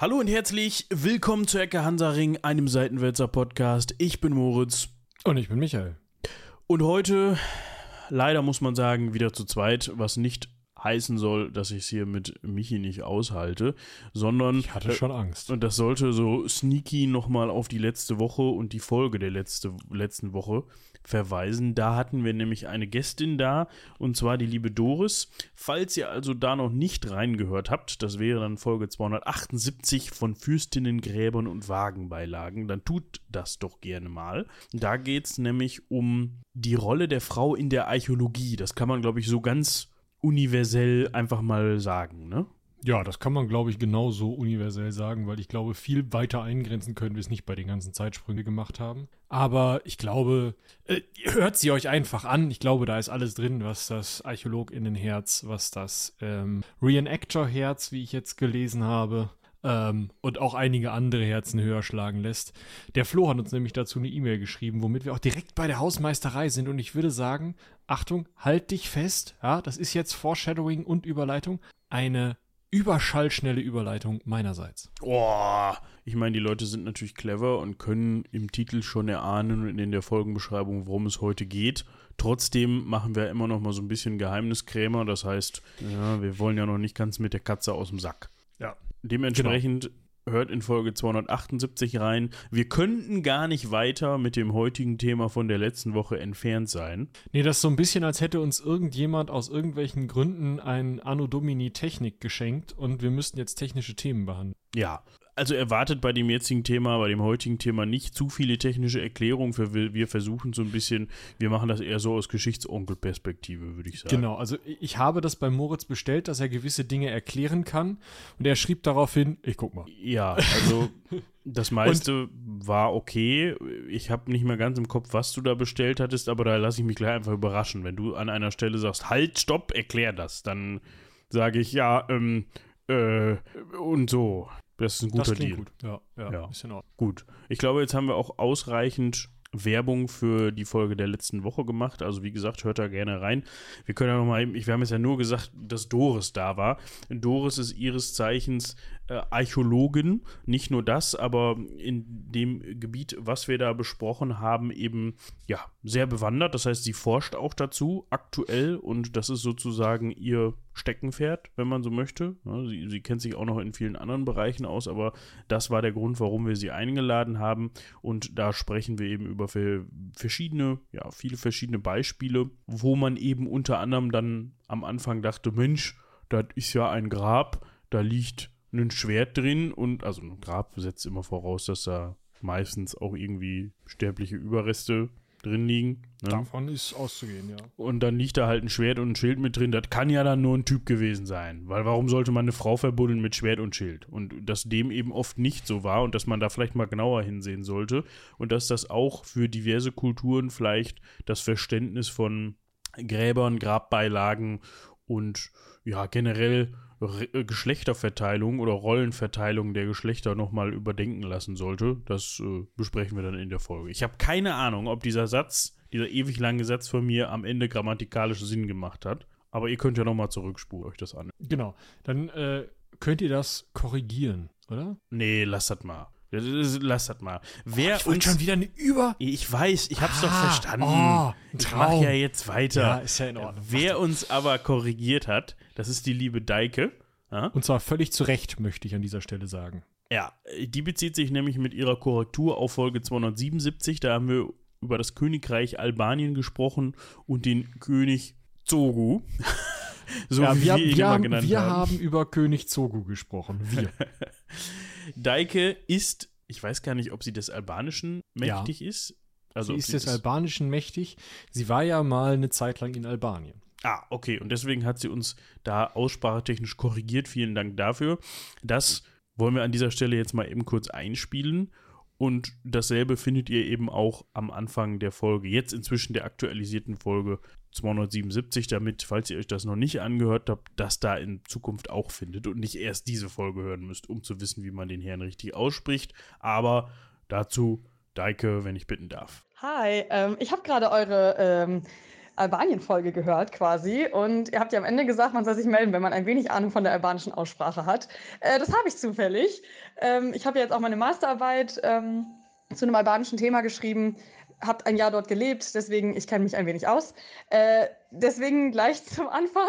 Hallo und herzlich willkommen zu Ecke Hansaring, einem Seitenwälzer Podcast. Ich bin Moritz. Und ich bin Michael. Und heute, leider muss man sagen, wieder zu zweit, was nicht heißen soll, dass ich es hier mit Michi nicht aushalte, sondern. Ich hatte schon Angst. Und das sollte so sneaky nochmal auf die letzte Woche und die Folge der letzte, letzten Woche verweisen. Da hatten wir nämlich eine Gästin da, und zwar die liebe Doris. Falls ihr also da noch nicht reingehört habt, das wäre dann Folge 278 von Fürstinnen, Gräbern und Wagenbeilagen, dann tut das doch gerne mal. Da geht es nämlich um die Rolle der Frau in der Archäologie. Das kann man, glaube ich, so ganz universell einfach mal sagen, ne? Ja, das kann man, glaube ich, genauso universell sagen, weil ich glaube, viel weiter eingrenzen können wir es nicht bei den ganzen Zeitsprüngen gemacht haben. Aber ich glaube, äh, hört sie euch einfach an. Ich glaube, da ist alles drin, was das Archäologinnenherz, was das ähm, Reenactor-Herz, wie ich jetzt gelesen habe, ähm, und auch einige andere Herzen höher schlagen lässt. Der Flo hat uns nämlich dazu eine E-Mail geschrieben, womit wir auch direkt bei der Hausmeisterei sind. Und ich würde sagen, Achtung, halt dich fest. Ja, das ist jetzt Foreshadowing und Überleitung. Eine überschallschnelle Überleitung meinerseits. Boah, ich meine, die Leute sind natürlich clever und können im Titel schon erahnen und in der Folgenbeschreibung, worum es heute geht. Trotzdem machen wir immer noch mal so ein bisschen Geheimniskrämer. Das heißt, ja, wir wollen ja noch nicht ganz mit der Katze aus dem Sack. Ja. Dementsprechend genau hört in Folge 278 rein. Wir könnten gar nicht weiter mit dem heutigen Thema von der letzten Woche entfernt sein. Nee, das ist so ein bisschen, als hätte uns irgendjemand aus irgendwelchen Gründen ein Anno Domini Technik geschenkt und wir müssten jetzt technische Themen behandeln. Ja, also erwartet bei dem jetzigen Thema, bei dem heutigen Thema nicht zu viele technische Erklärungen. Für, wir versuchen so ein bisschen, wir machen das eher so aus Geschichtsonkelperspektive, würde ich sagen. Genau, also ich habe das bei Moritz bestellt, dass er gewisse Dinge erklären kann. Und er schrieb daraufhin, ich guck mal. Ja, also das meiste war okay. Ich habe nicht mehr ganz im Kopf, was du da bestellt hattest, aber da lasse ich mich gleich einfach überraschen. Wenn du an einer Stelle sagst, halt, stopp, erklär das, dann sage ich, ja, ähm, äh, und so. Das ist ein guter Deal. Gut. Ja, ja, ja. Ist in Ordnung. Gut. Ich glaube, jetzt haben wir auch ausreichend Werbung für die Folge der letzten Woche gemacht. Also wie gesagt, hört da gerne rein. Wir können ja noch mal, wir haben jetzt ja nur gesagt, dass Doris da war. Doris ist ihres Zeichens äh, Archäologin. Nicht nur das, aber in dem Gebiet, was wir da besprochen haben, eben ja sehr bewandert. Das heißt, sie forscht auch dazu aktuell und das ist sozusagen ihr Steckenpferd, wenn man so möchte. Sie, sie kennt sich auch noch in vielen anderen Bereichen aus, aber das war der Grund, warum wir sie eingeladen haben. Und da sprechen wir eben über verschiedene, ja, viele verschiedene Beispiele, wo man eben unter anderem dann am Anfang dachte, Mensch, das ist ja ein Grab, da liegt ein Schwert drin und also ein Grab setzt immer voraus, dass da meistens auch irgendwie sterbliche Überreste drin liegen. Ne? Davon ist auszugehen, ja. Und dann liegt da halt ein Schwert und ein Schild mit drin. Das kann ja dann nur ein Typ gewesen sein. Weil warum sollte man eine Frau verbuddeln mit Schwert und Schild? Und dass dem eben oft nicht so war und dass man da vielleicht mal genauer hinsehen sollte. Und dass das auch für diverse Kulturen vielleicht das Verständnis von Gräbern, Grabbeilagen und ja, generell Re Geschlechterverteilung oder Rollenverteilung der Geschlechter nochmal überdenken lassen sollte. Das äh, besprechen wir dann in der Folge. Ich habe keine Ahnung, ob dieser Satz, dieser ewig lange Satz von mir am Ende grammatikalisch Sinn gemacht hat. Aber ihr könnt ja nochmal zurückspulen, euch das an. Genau. Dann äh, könnt ihr das korrigieren, oder? Nee, lasst das mal. Lass das mal. Wer oh, ich uns schon wieder eine Über. Ich weiß, ich hab's ah, doch verstanden. Oh, ich mach ja jetzt weiter. Ja, ist ja in Ordnung. Wer uns aber korrigiert hat, das ist die liebe Deike. Ja? Und zwar völlig zu Recht, möchte ich an dieser Stelle sagen. Ja, die bezieht sich nämlich mit ihrer Korrektur auf Folge 277. Da haben wir über das Königreich Albanien gesprochen und den König Zogu. so ja, wie wir, wir ihn wir immer haben, genannt wir haben. Wir haben über König Zogu gesprochen. Wir. Daike ist, ich weiß gar nicht, ob sie des Albanischen mächtig ja. ist. Also sie ist des Albanischen mächtig. Sie war ja mal eine Zeit lang in Albanien. Ah, okay. Und deswegen hat sie uns da aussprachetechnisch korrigiert. Vielen Dank dafür. Das wollen wir an dieser Stelle jetzt mal eben kurz einspielen. Und dasselbe findet ihr eben auch am Anfang der Folge, jetzt inzwischen der aktualisierten Folge 277, damit, falls ihr euch das noch nicht angehört habt, das da in Zukunft auch findet und nicht erst diese Folge hören müsst, um zu wissen, wie man den Herrn richtig ausspricht. Aber dazu, Deike, wenn ich bitten darf. Hi, ähm, ich habe gerade eure ähm, Albanien-Folge gehört quasi und ihr habt ja am Ende gesagt, man soll sich melden, wenn man ein wenig Ahnung von der albanischen Aussprache hat. Äh, das habe ich zufällig. Ähm, ich habe jetzt auch meine Masterarbeit ähm, zu einem albanischen Thema geschrieben, habe ein Jahr dort gelebt, deswegen ich kenne mich ein wenig aus. Äh, deswegen gleich zum Anfang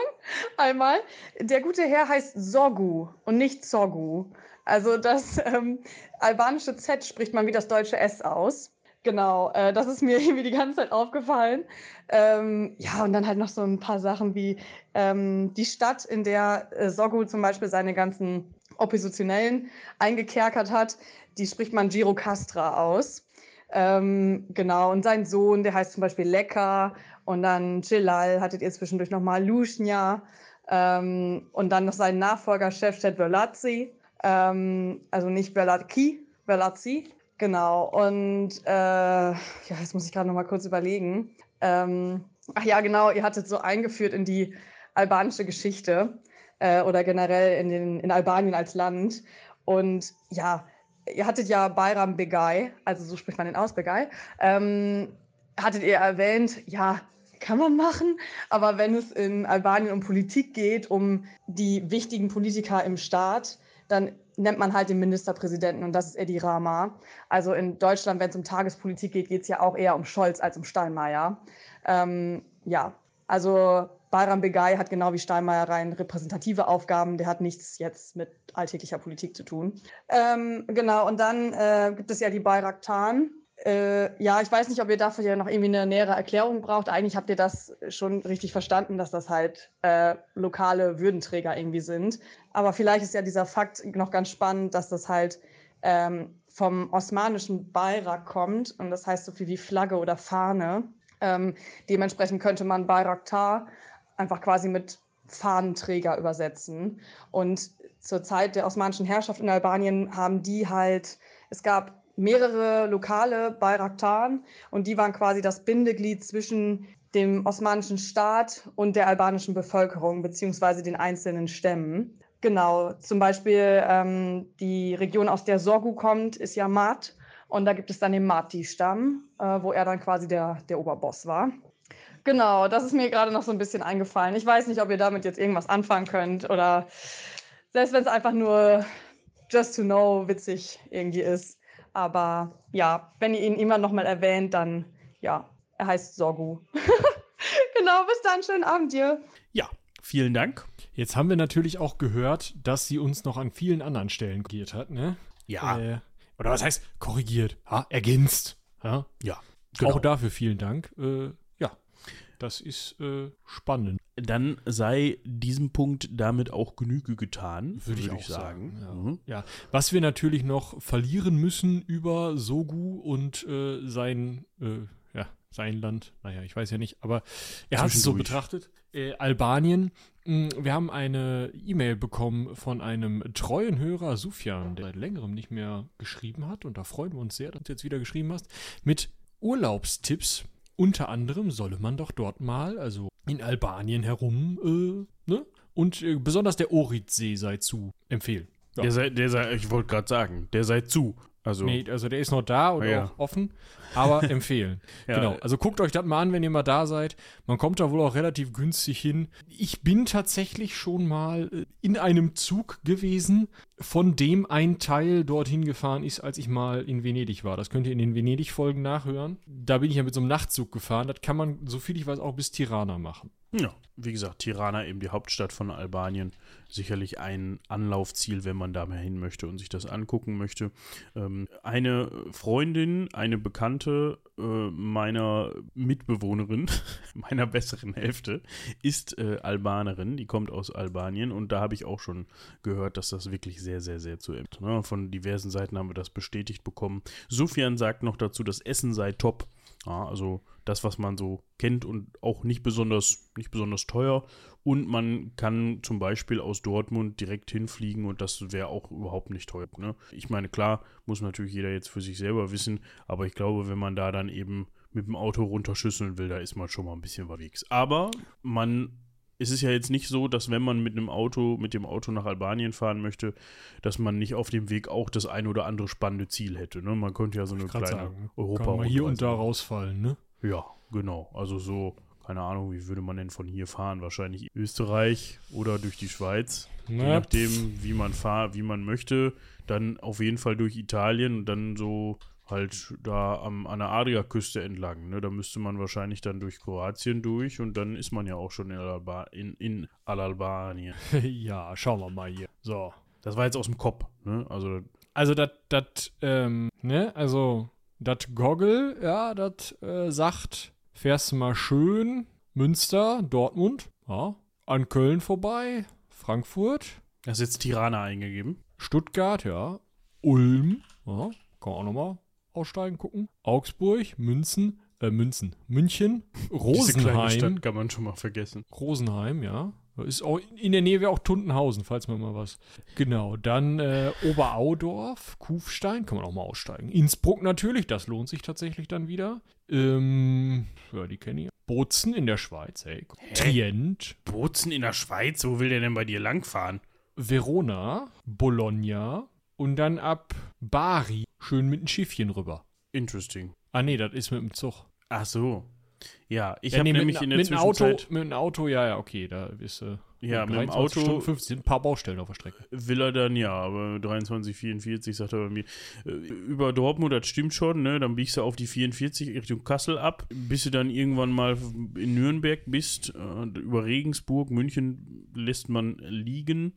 einmal. Der gute Herr heißt Sorgu und nicht Sorgu. Also das ähm, albanische Z spricht man wie das deutsche S aus. Genau, äh, das ist mir irgendwie die ganze Zeit aufgefallen. Ähm, ja, und dann halt noch so ein paar Sachen wie ähm, die Stadt, in der äh, Sorgu zum Beispiel seine ganzen Oppositionellen eingekerkert hat, die spricht man Girocastra aus. Ähm, genau, und sein Sohn, der heißt zum Beispiel Lecker. Und dann Celal hattet ihr zwischendurch nochmal Luschnia. Ähm, und dann noch seinen Nachfolger, Chefstadt Verlazzi. Ähm, also nicht Verlazzi, Verlazzi. Genau. Und äh, ja, jetzt muss ich gerade nochmal kurz überlegen. Ähm, ach ja, genau, ihr hattet so eingeführt in die albanische Geschichte äh, oder generell in, den, in Albanien als Land. Und ja, ihr hattet ja Bayram Begay, also so spricht man den aus, Begay, ähm, hattet ihr erwähnt, ja, kann man machen, aber wenn es in Albanien um Politik geht, um die wichtigen Politiker im Staat, dann nennt man halt den Ministerpräsidenten und das ist Edi Rama. Also in Deutschland, wenn es um Tagespolitik geht, geht es ja auch eher um Scholz als um Steinmeier. Ähm, ja, also Bayram Begay hat genau wie Steinmeier rein repräsentative Aufgaben. Der hat nichts jetzt mit alltäglicher Politik zu tun. Ähm, genau, und dann äh, gibt es ja die Bayraktan. Äh, ja, ich weiß nicht, ob ihr dafür ja noch irgendwie eine nähere Erklärung braucht. Eigentlich habt ihr das schon richtig verstanden, dass das halt äh, lokale Würdenträger irgendwie sind. Aber vielleicht ist ja dieser Fakt noch ganz spannend, dass das halt ähm, vom osmanischen Bayrak kommt. Und das heißt so viel wie Flagge oder Fahne. Ähm, dementsprechend könnte man Bayraktar einfach quasi mit Fahnenträger übersetzen. Und zur Zeit der osmanischen Herrschaft in Albanien haben die halt, es gab mehrere lokale Bayraktaren und die waren quasi das Bindeglied zwischen dem osmanischen Staat und der albanischen Bevölkerung beziehungsweise den einzelnen Stämmen. Genau, zum Beispiel ähm, die Region, aus der Sorgu kommt, ist ja Mat und da gibt es dann den Mati-Stamm, äh, wo er dann quasi der, der Oberboss war. Genau, das ist mir gerade noch so ein bisschen eingefallen. Ich weiß nicht, ob ihr damit jetzt irgendwas anfangen könnt oder selbst wenn es einfach nur just to know witzig irgendwie ist. Aber ja, wenn ihr ihn immer noch mal erwähnt, dann ja, er heißt Sorgu. genau, bis dann, schönen Abend dir. Ja, vielen Dank. Jetzt haben wir natürlich auch gehört, dass sie uns noch an vielen anderen Stellen korrigiert hat, ne? Ja. Äh, oder was heißt korrigiert? Ha? Ergänzt. Ja. Ja. Auch dafür vielen Dank. Äh, das ist äh, spannend. Dann sei diesem Punkt damit auch Genüge getan, Würde ich auch sagen, ja. Mhm. Ja, was wir natürlich noch verlieren müssen über Sogu und äh, sein, äh, ja, sein Land, naja, ich weiß ja nicht, aber er hat es so betrachtet. Äh, Albanien, mh, wir haben eine E-Mail bekommen von einem treuen Hörer, Sufjan, der seit längerem nicht mehr geschrieben hat und da freuen wir uns sehr, dass du jetzt wieder geschrieben hast, mit Urlaubstipps. Unter anderem solle man doch dort mal, also in Albanien herum, äh, ne? Und äh, besonders der Oritsee sei zu empfehlen. Ja. Der sei, der sei, ich wollte gerade sagen, der sei zu. Also, Nee, also der ist noch da und Ja. auch offen, aber empfehlen. Ja. Genau. Also guckt euch das mal an, wenn ihr mal da seid. Man kommt da wohl auch relativ günstig hin. Ich bin tatsächlich schon mal äh, in einem Zug gewesen, von dem ein Teil dorthin gefahren ist, als ich mal in Venedig war. Das könnt ihr in den Venedig-Folgen nachhören. Da bin ich ja mit so einem Nachtzug gefahren. Das kann man, so viel ich weiß, auch bis Tirana machen. Ja, wie gesagt, Tirana, eben die Hauptstadt von Albanien, sicherlich ein Anlaufziel, wenn man da mal hin möchte und sich das angucken möchte. Ähm, eine Freundin, eine Bekannte äh, meiner Mitbewohnerin, meiner besseren Hälfte, ist äh, Albanerin, die kommt aus Albanien und da habe ich auch schon gehört, dass das wirklich sehr, sehr, sehr zu empfehlen. Ne? Von diversen Seiten haben wir das bestätigt bekommen. Sufjan sagt noch dazu, das Essen sei top. Ja, also das, was man so kennt und auch nicht besonders, nicht besonders teuer. Und man kann zum Beispiel aus Dortmund direkt hinfliegen und das wäre auch überhaupt nicht teuer. Ne? Ich meine, klar, muss natürlich jeder jetzt für sich selber wissen, aber ich glaube, wenn man da dann eben mit dem Auto runterschüsseln will, da ist man schon mal ein bisschen unterwegs. Aber man es ist ja jetzt nicht so, dass wenn man mit einem Auto, mit dem Auto nach Albanien fahren möchte, dass man nicht auf dem Weg auch das ein oder andere spannende Ziel hätte. Ne? Man könnte ja so eine kleine sagen. europa Kann mal hier und da rausfallen, ne? Ja, genau. Also so, keine Ahnung, wie würde man denn von hier fahren? Wahrscheinlich Österreich oder durch die Schweiz. Je Na, nachdem, wie man fahr, wie man möchte. Dann auf jeden Fall durch Italien und dann so halt da am, an der Adriaküste entlang. Ne? Da müsste man wahrscheinlich dann durch Kroatien durch und dann ist man ja auch schon in, Alba in, in Al-Albanien. ja, schauen wir mal hier. So. Das war jetzt aus dem Kopf. Ne? Also Also, das, das, ähm, ne, also, das Goggle, ja, das äh, sagt, fährst du mal schön Münster, Dortmund, ja, an Köln vorbei, Frankfurt, hast jetzt Tirana eingegeben. Stuttgart, ja, Ulm, ja, kann auch nochmal aussteigen, gucken, Augsburg, Münzen, äh, Münzen, München, Diese Rosenheim, Stadt kann man schon mal vergessen. Rosenheim, ja. Ist auch in der Nähe wäre auch Tuntenhausen, falls man mal was. Genau, dann äh, Oberaudorf, Kufstein, kann man auch mal aussteigen. Innsbruck natürlich, das lohnt sich tatsächlich dann wieder. Ähm, ja, die kenne ich. Bozen in der Schweiz, hey. Trient, Bozen in der Schweiz, wo will der denn bei dir langfahren? Verona, Bologna und dann ab Bari schön mit einem Schiffchen rüber. Interesting. Ah nee, das ist mit dem Zug. Ach so. Ja, ich Ja, habe nee, nämlich mit, in der mit dem Auto, Zwischenzeit, mit dem Auto, ja, ja, okay, da ist äh, ja, mit dem 23 Auto Stunden 50, ein paar Baustellen auf der Strecke. will er dann, ja, aber 23, 44 sagt er bei mir. Äh, Über Dortmund, das stimmt schon, ne? Dann biegst du auf die 44 Richtung Kassel ab, bis du dann irgendwann mal in Nürnberg bist. Äh, über Regensburg, München lässt man liegen.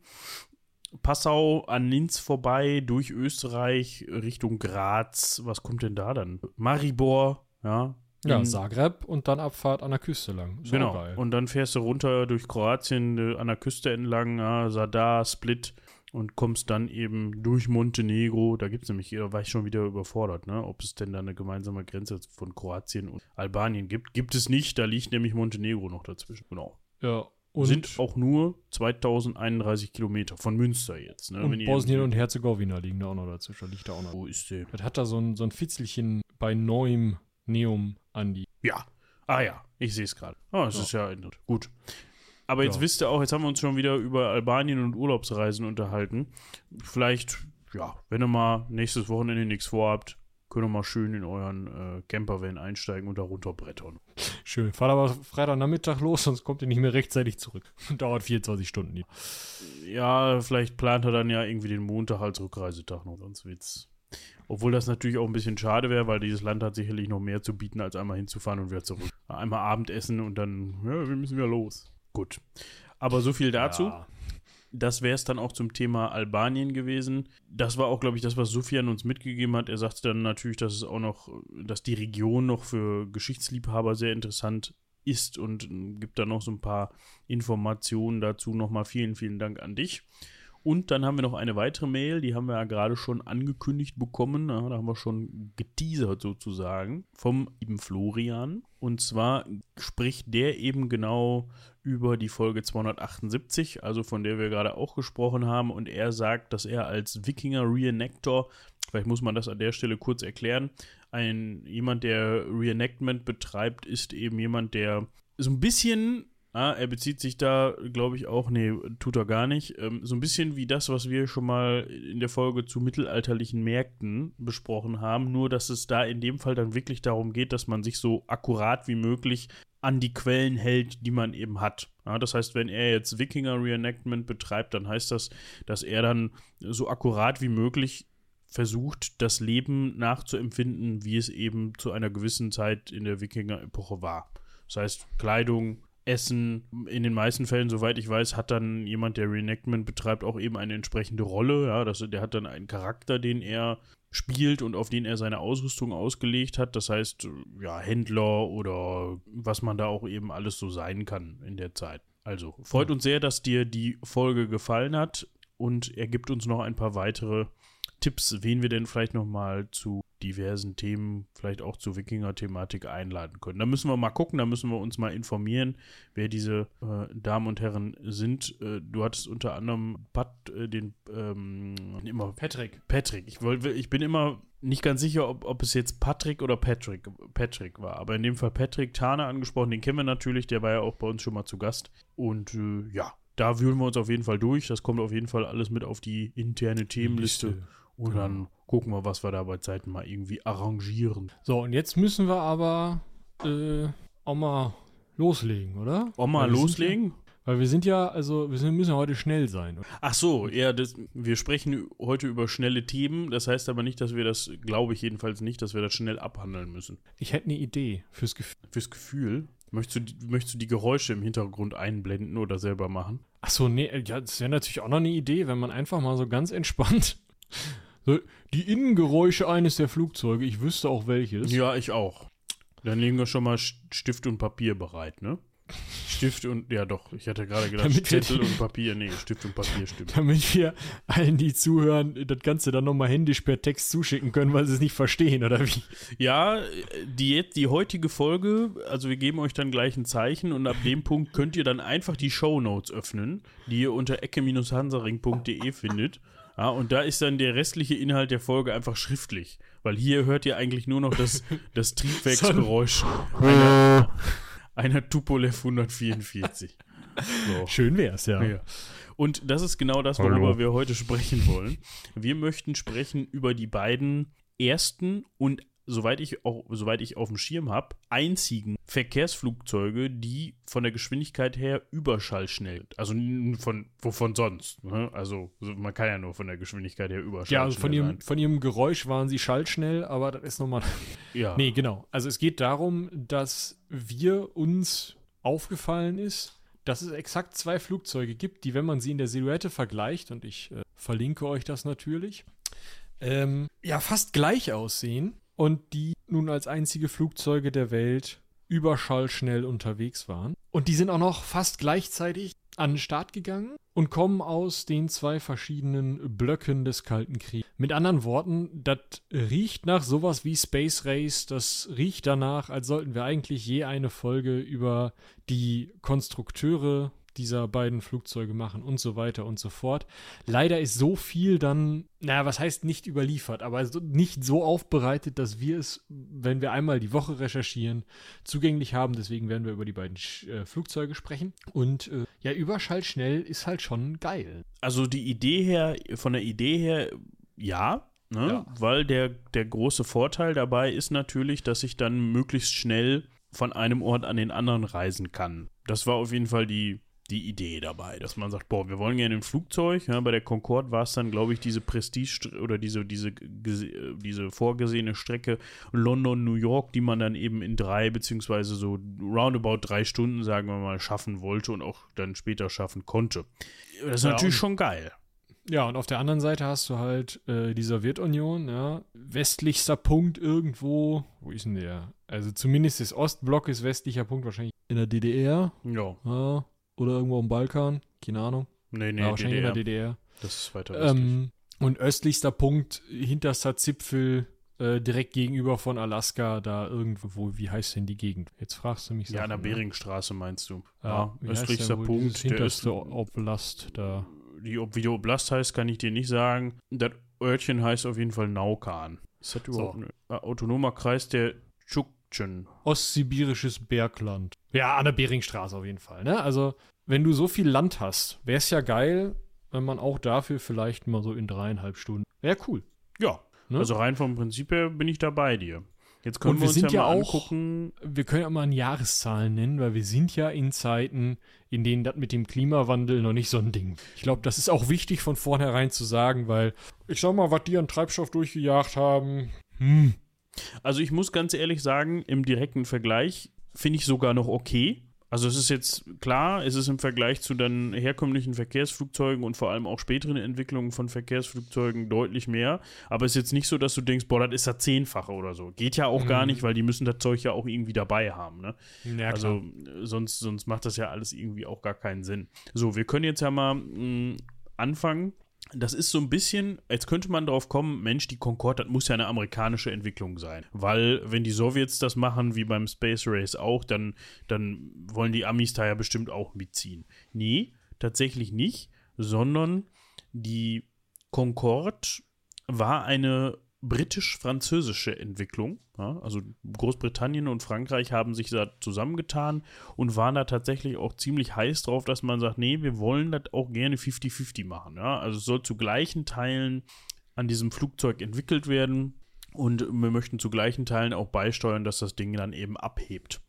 Passau an Linz vorbei, durch Österreich Richtung Graz. Was kommt denn da dann? Maribor, ja. Ja, Zagreb und dann Abfahrt an der Küste lang. Ist Genau. Und dann fährst du runter durch Kroatien äh, an der Küste entlang, ja, Sadar, Split und kommst dann eben durch Montenegro. Da gibt es nämlich, da war ich schon wieder überfordert, ne? ob es denn da eine gemeinsame Grenze von Kroatien und Albanien gibt. Gibt es nicht, da liegt nämlich Montenegro noch dazwischen. Genau. ja, und, Sind auch nur 2031 Kilometer von Münster jetzt. Ne? und Bosnien und Herzegowina liegen da auch noch dazwischen. Liegt da auch noch. Wo ist der? Das hat da so ein, so ein Fitzelchen bei neuem Neum an die. Ja. Ah ja, ich sehe es gerade. Ah, das Ja. ist ja interessant. Gut. Aber jetzt Ja. wisst ihr auch, jetzt haben wir uns schon wieder über Albanien und Urlaubsreisen unterhalten. Vielleicht, ja, wenn ihr mal nächstes Wochenende nichts vorhabt, könnt ihr mal schön in euren äh, Campervan einsteigen und da runterbrettern. Schön. Fahrt aber Freitagnachmittag los, sonst kommt ihr nicht mehr rechtzeitig zurück. Dauert 24 Stunden. Ja, vielleicht plant er dann ja irgendwie den Montag als Rückreisetag noch, sonst wird's. Obwohl das natürlich auch ein bisschen schade wäre, weil dieses Land hat sicherlich noch mehr zu bieten, als einmal hinzufahren und wieder zurück. Einmal Abendessen und dann, ja, wir müssen wieder los. Gut. Aber so viel dazu. Ja. Das wäre es dann auch zum Thema Albanien gewesen. Das war auch, glaube ich, das, was Sofian uns mitgegeben hat. Er sagte dann natürlich, dass es auch noch, dass die Region noch für Geschichtsliebhaber sehr interessant ist und äh, gibt da noch so ein paar Informationen dazu. Nochmal vielen, vielen Dank an dich. Und dann haben wir noch eine weitere Mail, die haben wir ja gerade schon angekündigt bekommen. Ja, da haben wir schon geteasert sozusagen vom lieben Florian. Und zwar spricht der eben genau über die Folge 278, also von der wir gerade auch gesprochen haben. Und er sagt, dass er als Wikinger Reenactor, vielleicht muss man das an der Stelle kurz erklären, ein jemand, der Reenactment betreibt, ist eben jemand, der so ein bisschen Ah, er bezieht sich da, glaube ich, auch, nee, tut er gar nicht. Ähm, so ein bisschen wie das, was wir schon mal in der Folge zu mittelalterlichen Märkten besprochen haben, nur dass es da in dem Fall dann wirklich darum geht, dass man sich so akkurat wie möglich an die Quellen hält, die man eben hat. Ja, das heißt, wenn er jetzt Wikinger Reenactment betreibt, dann heißt das, dass er dann so akkurat wie möglich versucht, das Leben nachzuempfinden, wie es eben zu einer gewissen Zeit in der Wikinger-Epoche war. Das heißt, Kleidung, Essen, in den meisten Fällen, soweit ich weiß, hat dann jemand, der Reenactment betreibt, auch eben eine entsprechende Rolle. Ja, das, der hat dann einen Charakter, den er spielt und auf den er seine Ausrüstung ausgelegt hat. Das heißt, ja, Händler oder was man da auch eben alles so sein kann in der Zeit. Also, freut uns sehr, dass dir die Folge gefallen hat und er gibt uns noch ein paar weitere Tipps, wen wir denn vielleicht nochmal zu diversen Themen, vielleicht auch zur Wikinger-Thematik einladen können. Da müssen wir mal gucken, da müssen wir uns mal informieren, wer diese äh, Damen und Herren sind. Äh, du hattest unter anderem Pat, äh, den ähm, immer Patrick. Patrick. Ich, wollt, ich bin immer nicht ganz sicher, ob, ob es jetzt Patrick oder Patrick, Patrick war. Aber in dem Fall Patrick Tane angesprochen, den kennen wir natürlich, der war ja auch bei uns schon mal zu Gast. Und äh, ja, da wühlen wir uns auf jeden Fall durch. Das kommt auf jeden Fall alles mit auf die interne Themenliste. Und Genau. dann gucken wir, was wir da bei Zeiten mal irgendwie arrangieren. So, und jetzt müssen wir aber äh, auch mal loslegen, oder? Auch mal loslegen? Ja, weil wir sind ja, also wir sind, müssen ja heute schnell sein. Ach so, ja, das, wir sprechen heute über schnelle Themen. Das heißt aber nicht, dass wir das, glaube ich jedenfalls nicht, dass wir das schnell abhandeln müssen. Ich hätte eine Idee fürs Gefühl. Fürs Gefühl, möchtest du, die- möchtest du die Geräusche im Hintergrund einblenden oder selber machen? Ach so, nee, äh, ja, das wäre natürlich auch noch eine Idee, wenn man einfach mal so ganz entspannt die Innengeräusche eines der Flugzeuge, ich wüsste auch welches. Ja, ich auch. Dann legen wir schon mal Stift und Papier bereit, ne? Stift und, ja doch, ich hatte gerade gedacht, Damit Zettel die- und Papier, nee, Stift und Papier stimmt. Damit wir allen, die zuhören, das Ganze dann nochmal händisch per Text zuschicken können, weil sie es nicht verstehen, oder wie? Ja, die, die heutige Folge, also wir geben euch dann gleich ein Zeichen und ab dem Punkt könnt ihr dann einfach die Shownotes öffnen, die ihr unter ecke-hansaring.de findet. Ja, und da ist dann der restliche Inhalt der Folge einfach schriftlich, weil hier hört ihr eigentlich nur noch das, das Triebwerksgeräusch einer, einer Tupolev 144. So. Schön wär's, ja. Ja. Und das ist genau das, worüber wir heute sprechen wollen. Wir möchten sprechen über die beiden ersten und soweit ich auch, soweit ich auf dem Schirm habe, einzigen Verkehrsflugzeuge, die von der Geschwindigkeit her überschallschnell, also von wovon sonst. Ne? Also so- man kann ja nur von der Geschwindigkeit her überschallschnell Ja, also von ihrem, sein. von ihrem Geräusch waren sie schallschnell, aber das ist nochmal. Ja. Nee, genau. Also es geht darum, dass wir uns aufgefallen ist, dass es exakt zwei Flugzeuge gibt, die, wenn man sie in der Silhouette vergleicht, und ich äh, verlinke euch das natürlich, ähm, ja, fast gleich aussehen und die nun als einzige Flugzeuge der Welt überschallschnell unterwegs waren. Und die sind auch noch fast gleichzeitig an den Start gegangen und kommen aus den zwei verschiedenen Blöcken des Kalten Kriegs. Mit anderen Worten, das riecht nach sowas wie Space Race, das riecht danach, als sollten wir eigentlich je eine Folge über die Konstrukteure dieser beiden Flugzeuge machen und so weiter und so fort. Leider ist so viel dann, naja, was heißt nicht überliefert, aber nicht so aufbereitet, dass wir es, wenn wir einmal die Woche recherchieren, zugänglich haben. Deswegen werden wir über die beiden äh, Flugzeuge sprechen. Und äh, ja, Überschallschnell ist halt schon geil. Also die Idee her, von der Idee her, ja, ne? Ja. weil der, der große Vorteil dabei ist natürlich, dass ich dann möglichst schnell von einem Ort an den anderen reisen kann. Das war auf jeden Fall die, die Idee dabei, dass man sagt, boah, wir wollen gerne ein Flugzeug. Ja, bei der Concorde war es dann, glaube ich, diese Prestige oder diese, diese, diese vorgesehene Strecke London-New York, die man dann eben in drei, beziehungsweise so roundabout drei Stunden, sagen wir mal, schaffen wollte und auch dann später schaffen konnte. Das ist Ja, natürlich schon geil. Ja, und auf der anderen Seite hast du halt äh, die Sowjetunion, ja, westlichster Punkt irgendwo, wo ist denn der? Also zumindest das Ostblock ist westlicher Punkt, wahrscheinlich in der DDR, Ja, ja, oder irgendwo am Balkan, keine Ahnung. nee, nee, ja, wahrscheinlich DDR. in der DDR. Das ist weiter westlich. Ähm, und östlichster Punkt, hinterster Zipfel, äh, direkt gegenüber von Alaska, da irgendwo, wo, wie heißt denn die Gegend? Jetzt fragst du mich ja, an der? Beringstraße meinst du. Ja, heißt östlichster denn Punkt. dieses Der hinterste Oblast da. die, ob- wie die Oblast heißt, kann ich dir nicht sagen. Das Örtchen heißt auf jeden Fall Naukan. Ist das überhaupt ein äh, autonomer Kreis der Tschuktschen? Ostsibirisches Bergland. Ja, an der Beringstraße auf jeden Fall. Ne? Also, wenn du so viel Land hast, wäre es ja geil, wenn man auch dafür vielleicht mal so in dreieinhalb Stunden. Wäre cool. Ja, Ne? also rein vom Prinzip her bin ich da bei dir. Jetzt können Und wir wir uns sind ja, ja mal auch- angucken. Wir können ja mal eine Jahreszahl nennen, weil wir sind ja in Zeiten, in denen das mit dem Klimawandel noch nicht so ein Ding. Ich glaube, das ist auch wichtig von vornherein zu sagen, weil ich sag mal, was die an Treibstoff durchgejagt haben. Hm. Also ich muss ganz ehrlich sagen, im direkten Vergleich finde ich sogar noch okay. Also es ist jetzt klar, es ist im Vergleich zu dann herkömmlichen Verkehrsflugzeugen und vor allem auch späteren Entwicklungen von Verkehrsflugzeugen deutlich mehr. Aber es ist jetzt nicht so, dass du denkst, boah, das ist das Zehnfache oder so. Geht ja auch gar Mhm. nicht, weil die müssen das Zeug ja auch irgendwie dabei haben. Ne? Ja, also äh, sonst, sonst macht das ja alles irgendwie auch gar keinen Sinn. So, wir können jetzt ja mal mh, anfangen. Das ist so ein bisschen, jetzt könnte man drauf kommen, Mensch, die Concorde, das muss ja eine amerikanische Entwicklung sein. Weil, wenn die Sowjets das machen, wie beim Space Race auch, dann, dann wollen die Amis da ja bestimmt auch mitziehen. Nee, tatsächlich nicht, sondern die Concorde war eine britisch-französische Entwicklung. Ja, also Großbritannien und Frankreich haben sich da zusammengetan und waren da tatsächlich auch ziemlich heiß drauf, dass man sagt, nee, wir wollen das auch gerne 50-50 machen. Ja? Also es soll zu gleichen Teilen an diesem Flugzeug entwickelt werden und wir möchten zu gleichen Teilen auch beisteuern, dass das Ding dann eben abhebt.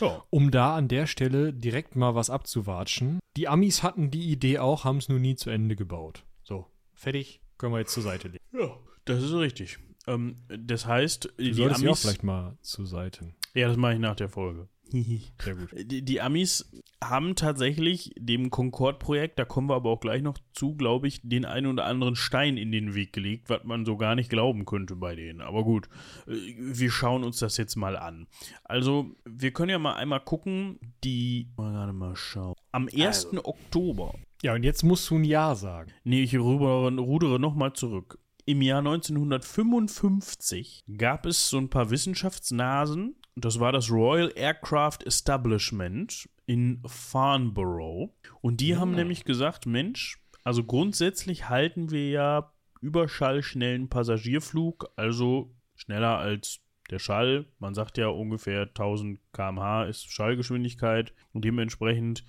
Ja. um da an der Stelle direkt mal was abzuwatschen. Die Amis hatten die Idee auch, haben es nur nie zu Ende gebaut. So, fertig, können wir jetzt zur Seite legen. Ja, das ist richtig. Ähm, das heißt, Du die solltest sie auch Amis. vielleicht mal zur Seite. Ja, das mache ich nach der Folge. Sehr gut. Die, die Amis haben tatsächlich dem Concorde-Projekt, da kommen wir aber auch gleich noch zu, glaube ich, den einen oder anderen Stein in den Weg gelegt, was man so gar nicht glauben könnte bei denen. Aber gut, äh, wir schauen uns das jetzt mal an. Also, wir können ja mal einmal gucken, die. Mal gerade mal schauen. Am 1. Oktober Ja, und jetzt musst du ein Ja sagen. Nee, ich rudere, rudere nochmal zurück. Im Jahr 1955 gab es so ein paar Wissenschaftsnasen. Das war das Royal Aircraft Establishment in Farnborough. Und die haben nämlich gesagt, Mensch, also grundsätzlich halten wir ja überschallschnellen Passagierflug, also schneller als der Schall. Man sagt ja ungefähr 1000 km/h ist Schallgeschwindigkeit und dementsprechend,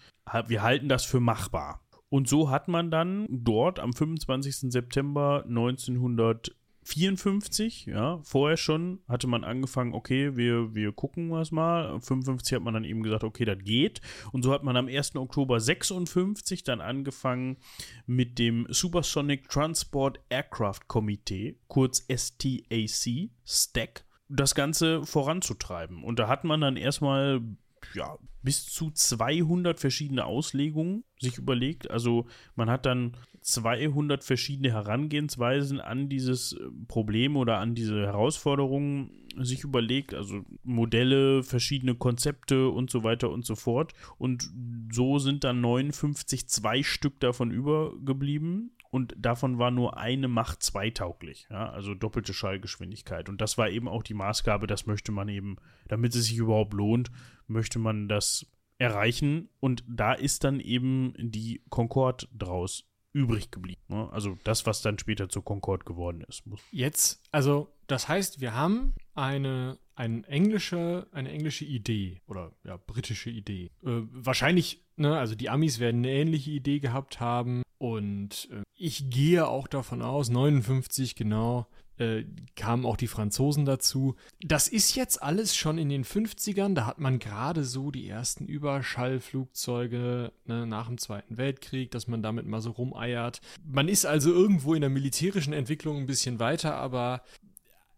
wir halten das für machbar. Und so hat man dann dort am 25. September 1954, ja, vorher schon, hatte man angefangen, okay, wir, wir gucken was mal. 55 hat man dann eben gesagt, okay, das geht. Und so hat man am 1. Oktober 56 dann angefangen mit dem Supersonic Transport Aircraft Komitee, kurz STAC, STAC, das Ganze voranzutreiben. Und da hat man dann erstmal ja, bis zu 200 verschiedene Auslegungen sich überlegt. Also man hat dann 200 verschiedene Herangehensweisen an dieses äh, Problem oder an diese Herausforderungen sich überlegt. Also Modelle, verschiedene Konzepte und so weiter und so fort. Und so sind dann 59 zwei Stück davon übergeblieben. Und davon war nur eine Macht 2 tauglich, ja, also doppelte Schallgeschwindigkeit. Und das war eben auch die Maßgabe, das möchte man eben, damit es sich überhaupt lohnt, möchte man das erreichen. Und da ist dann eben die Concorde draus übrig geblieben. Ne? Also das, was dann später zur Concorde geworden ist. Jetzt, also, das heißt, wir haben eine, eine, englische, eine englische Idee oder ja, britische Idee. Äh, wahrscheinlich, ne, also die Amis werden eine ähnliche Idee gehabt haben und äh, ich gehe auch davon aus, 59 genau, äh, kamen auch die Franzosen dazu. Das ist jetzt alles schon in den 50ern, da hat man gerade so die ersten Überschallflugzeuge ne, nach dem Zweiten Weltkrieg, dass man damit mal so rumeiert. Man ist also irgendwo in der militärischen Entwicklung ein bisschen weiter, aber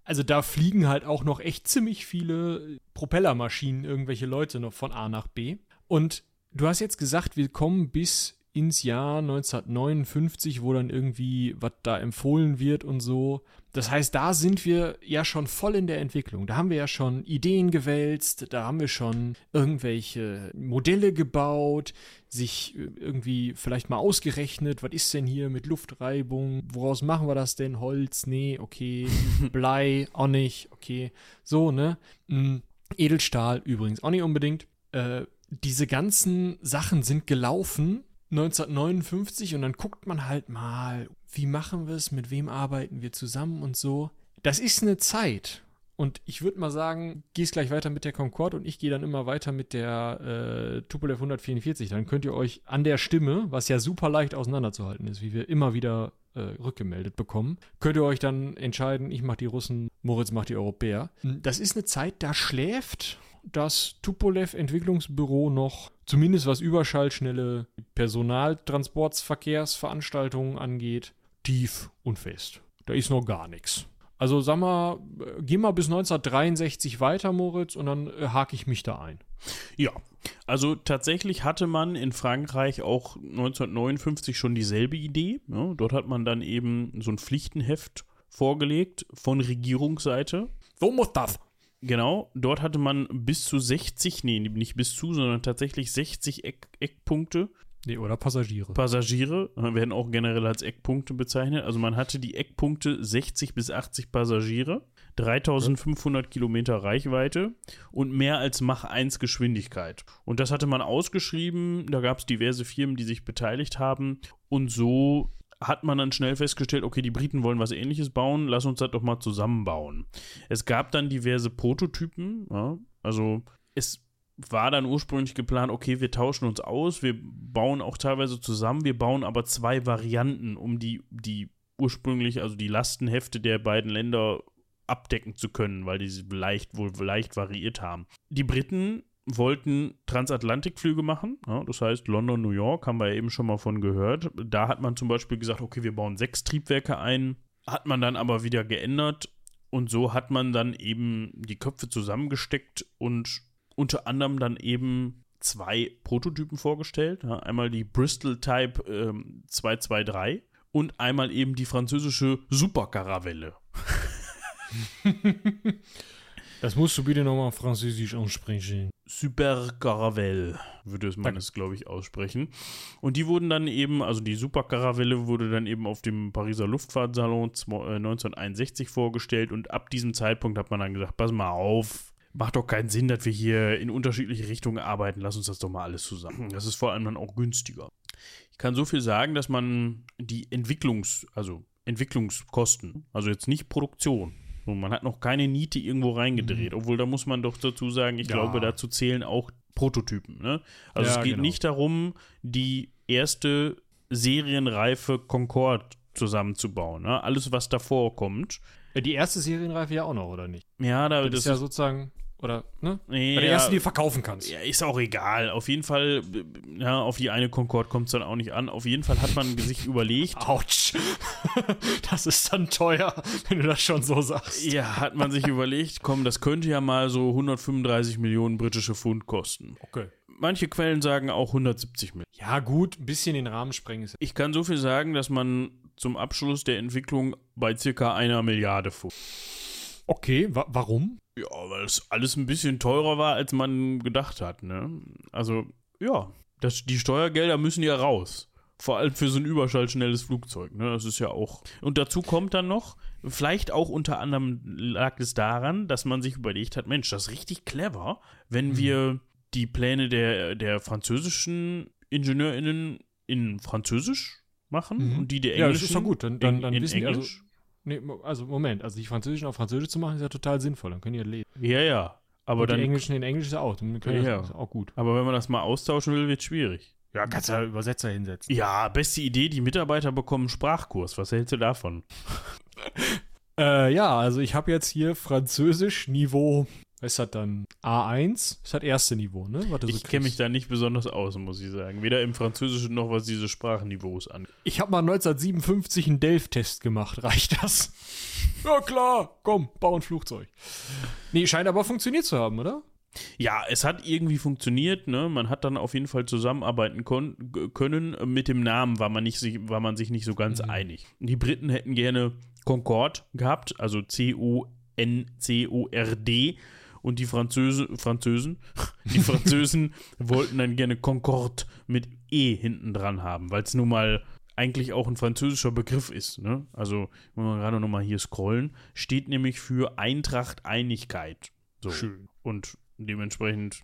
also da fliegen halt auch noch echt ziemlich viele Propellermaschinen, irgendwelche Leute noch von A nach B. Und du hast jetzt gesagt, wir kommen bis ins Jahr 1959, wo dann irgendwie was da empfohlen wird und so. Das heißt, da sind wir ja schon voll in der Entwicklung. Da haben wir ja schon Ideen gewälzt, da haben wir schon irgendwelche Modelle gebaut, sich äh, irgendwie vielleicht mal ausgerechnet, was ist denn hier mit Luftreibung, woraus machen wir das denn? Holz, nee, okay, Blei, auch nicht, okay, so, ne? Mm, Edelstahl übrigens auch nicht unbedingt. Äh, diese ganzen Sachen sind gelaufen 1959 und dann guckt man halt mal, wie machen wir es, mit wem arbeiten wir zusammen und so. Das ist eine Zeit. Und ich würde mal sagen, gehst gleich weiter mit der Concorde und ich gehe dann immer weiter mit der äh, Tupolev 144. Dann könnt ihr euch an der Stimme, was ja super leicht auseinanderzuhalten ist, wie wir immer wieder äh, rückgemeldet bekommen, könnt ihr euch dann entscheiden, ich mache die Russen, Moritz macht die Europäer. Das ist eine Zeit, da schläft das Tupolev-Entwicklungsbüro noch, zumindest was überschallschnelle Personaltransportsverkehrsveranstaltungen angeht, tief und fest. Da ist noch gar nichts. Also sag mal, äh, geh mal bis 1963 weiter, Moritz, und dann äh, hake ich mich da ein. Ja, also tatsächlich hatte man in Frankreich auch 1959 schon dieselbe Idee. Ja, dort hat man dann eben so ein Pflichtenheft vorgelegt von Regierungsseite. So muss das. Genau, dort hatte man bis zu 60, nee, nicht bis zu, sondern tatsächlich 60 Eck, Eckpunkte. Nee, oder Passagiere. Passagiere äh, werden auch generell als Eckpunkte bezeichnet. Also man hatte die Eckpunkte 60 bis 80 Passagiere, 3500 Kilometer Reichweite und mehr als Mach 1 Geschwindigkeit. Und das hatte man ausgeschrieben. Da gab es diverse Firmen, die sich beteiligt haben. Und so hat man dann schnell festgestellt, okay, die Briten wollen was ähnliches bauen, lass uns das doch mal zusammenbauen. Es gab dann diverse Prototypen, ja, also es war dann ursprünglich geplant, okay, wir tauschen uns aus, wir bauen auch teilweise zusammen, wir bauen aber zwei Varianten, um die, die ursprünglich, also die Lastenhefte der beiden Länder abdecken zu können, weil die leicht wohl leicht variiert haben. Die Briten wollten Transatlantikflüge machen. Ja, das heißt, London, New York, haben wir eben schon mal von gehört. Da hat man zum Beispiel gesagt, okay, wir bauen sechs Triebwerke ein. Hat man dann aber wieder geändert. Und so hat man dann eben die Köpfe zusammengesteckt und unter anderem dann eben zwei Prototypen vorgestellt. Ja, einmal die Bristol Type ähm, 223 und einmal eben die französische Superkaravelle. Das musst du bitte nochmal französisch aussprechen. Supercaravelle, würde es man es, glaube ich, aussprechen. Und die wurden dann eben, also die Supercaravelle wurde dann eben auf dem Pariser Luftfahrtsalon zwo- äh, 1961 vorgestellt und ab diesem Zeitpunkt hat man dann gesagt, pass mal auf, macht doch keinen Sinn, dass wir hier in unterschiedliche Richtungen arbeiten, lass uns das doch mal alles zusammen. Das ist vor allem dann auch günstiger. Ich kann so viel sagen, dass man die Entwicklungs-, also Entwicklungskosten, also jetzt nicht Produktion, so, man hat noch keine Niete irgendwo reingedreht, obwohl da muss man doch dazu sagen, ich Ja. glaube, dazu zählen auch Prototypen. Ne? Also Ja, es geht genau. nicht darum, die erste serienreife Concorde zusammenzubauen. Ne? Alles, was davor kommt. Äh, Die erste Serienreife ja auch noch, oder nicht? Ja, da, Das, das ist ja sozusagen, oder, ne? nee, Bei der ja, erste, die du verkaufen kannst. ja, ist auch egal. Auf jeden Fall, ja, auf die eine Concorde kommt es dann auch nicht an. Auf jeden Fall hat man sich überlegt, Autsch. Das ist dann teuer, wenn du das schon so sagst. ja, hat man sich überlegt, komm, das könnte ja mal so 135 Millionen britische Pfund kosten. Okay. Manche Quellen sagen auch 170 Millionen. Ja, gut, ein bisschen den Rahmen sprengen. Ich kann so viel sagen, dass man zum Abschluss der Entwicklung bei circa einer Milliarde fuhr. Okay, wa warum? Ja, weil es alles ein bisschen teurer war, als man gedacht hat, ne? Also, ja, das, die Steuergelder müssen ja raus. Vor allem für so ein überschallschnelles Flugzeug, ne? Das ist ja auch. Und dazu kommt dann noch, vielleicht auch unter anderem lag es daran, dass man sich überlegt hat, Mensch, das ist richtig clever, wenn wir die Pläne der, der französischen IngenieurInnen in Französisch machen Mhm. und die der Ja, englischen das ist doch gut. Dann, dann, in, dann in wissen die, also, Englisch. Nee, also Moment, also die Französischen auf Französisch zu machen, ist ja total sinnvoll. Dann können die ja lesen. ja, ja. Aber Und dann die Englischen in Englisch ist ja auch. Dann können die Ja. das ist auch gut. Aber wenn man das mal austauschen will, wird schwierig. Ja, kannst ja Übersetzer hinsetzen. Ja, beste Idee, die Mitarbeiter bekommen einen Sprachkurs. Was hältst du davon? Äh, ja, also ich habe jetzt hier Französisch Niveau, ist das dann? A1? Ist das erste Niveau, ne? Du so Ich kenne mich da nicht besonders aus, muss ich sagen. Weder im Französischen noch was diese Sprachniveaus angeht. Ich habe mal 1957 einen Delft-Test gemacht. Reicht das? Ja, klar. Komm, bau ein Flugzeug. Nee, scheint aber funktioniert zu haben, oder? Ja, es hat irgendwie funktioniert, ne? Man hat dann auf jeden Fall zusammenarbeiten können. Mit dem Namen war man, nicht, sich- war man sich nicht so ganz einig. Die Briten hätten gerne Concorde gehabt, also C-O-N-C-O-R-D. Und die Französe, Französen, die Französen wollten dann gerne Concorde mit E hinten dran haben, weil es nun mal eigentlich auch ein französischer Begriff ist. Ne? Also, wenn wir gerade nochmal hier scrollen, steht nämlich für Eintracht, Einigkeit. So. Schön. Und dementsprechend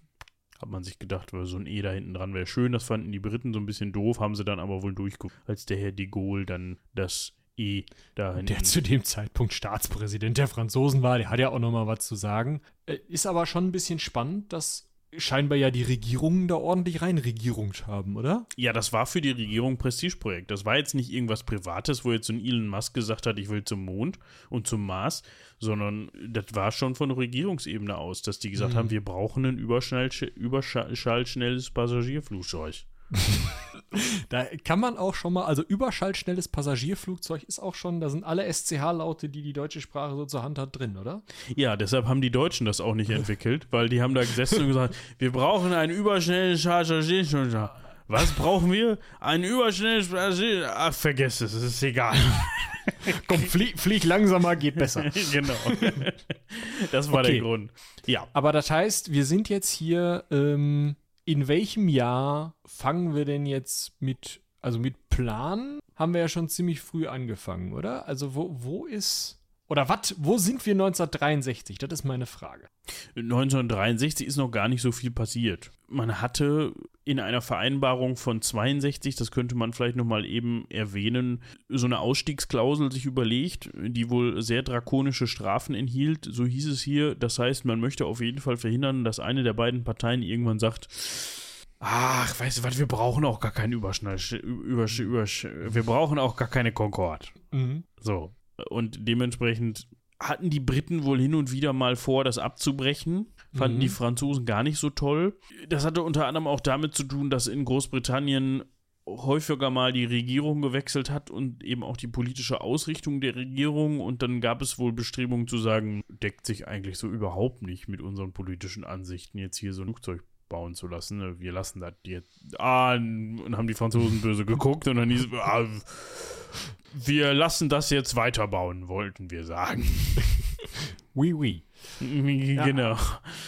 hat man sich gedacht, weil so ein E da hinten dran wäre schön. Das fanden die Briten so ein bisschen doof, haben sie dann aber wohl durchgeguckt, als der Herr de Gaulle dann das E da hinten. Der zu dem Zeitpunkt Staatspräsident der Franzosen war, der hat ja auch noch mal was zu sagen. Äh, Ist aber schon ein bisschen spannend, dass scheinbar ja die Regierungen da ordentlich reinregierungt haben, oder? Ja, das war für die Regierung ein Prestigeprojekt. Das war jetzt nicht irgendwas Privates, wo jetzt so ein Elon Musk gesagt hat, ich will zum Mond und zum Mars, sondern das war schon von Regierungsebene aus, dass die gesagt haben, wir brauchen ein überschall, überschallschnelles Passagierflugzeug. Da kann man auch schon mal, also überschallschnelles Passagierflugzeug ist auch schon, da sind alle SCH-Laute, die die deutsche Sprache so zur Hand hat, drin, oder? Ja, deshalb haben die Deutschen das auch nicht entwickelt, weil die haben da gesessen und gesagt, wir brauchen ein überschnelles Passagierflugzeug. Was brauchen wir? Ein überschnelles Passagier. Ach, vergesst es, es ist egal. Komm, flieg, flieg langsamer, geht besser. genau. Das war Okay. der Grund. Ja. Aber das heißt, wir sind jetzt hier, ähm, in welchem Jahr fangen wir denn jetzt mit, also mit Plan haben wir ja schon ziemlich früh angefangen, oder? Also wo, wo ist, oder was, wo sind wir 1963? Das ist meine Frage. 1963 ist noch gar nicht so viel passiert. Man hatte in einer Vereinbarung von 62, das könnte man vielleicht nochmal eben erwähnen, so eine Ausstiegsklausel sich überlegt, die wohl sehr drakonische Strafen enthielt. So hieß es hier. Das heißt, man möchte auf jeden Fall verhindern, dass eine der beiden Parteien irgendwann sagt, Ach, weißt du was, wir brauchen auch gar keinen Überschnall, Übersch, Übersch, wir brauchen auch gar keine Concorde. Mhm. So. Und dementsprechend hatten die Briten wohl hin und wieder mal vor, das abzubrechen. Fanden Mhm. die Franzosen gar nicht so toll. Das hatte unter anderem auch damit zu tun, dass in Großbritannien häufiger mal die Regierung gewechselt hat und eben auch die politische Ausrichtung der Regierung. Und dann gab es wohl Bestrebungen zu sagen, deckt sich eigentlich so überhaupt nicht mit unseren politischen Ansichten, jetzt hier so ein Flugzeug bauen zu lassen. Ne? Wir lassen das jetzt. Ah, und haben die Franzosen böse geguckt und dann hieß ah, wir lassen das jetzt weiterbauen, wollten wir sagen. Oui, oui. Genau.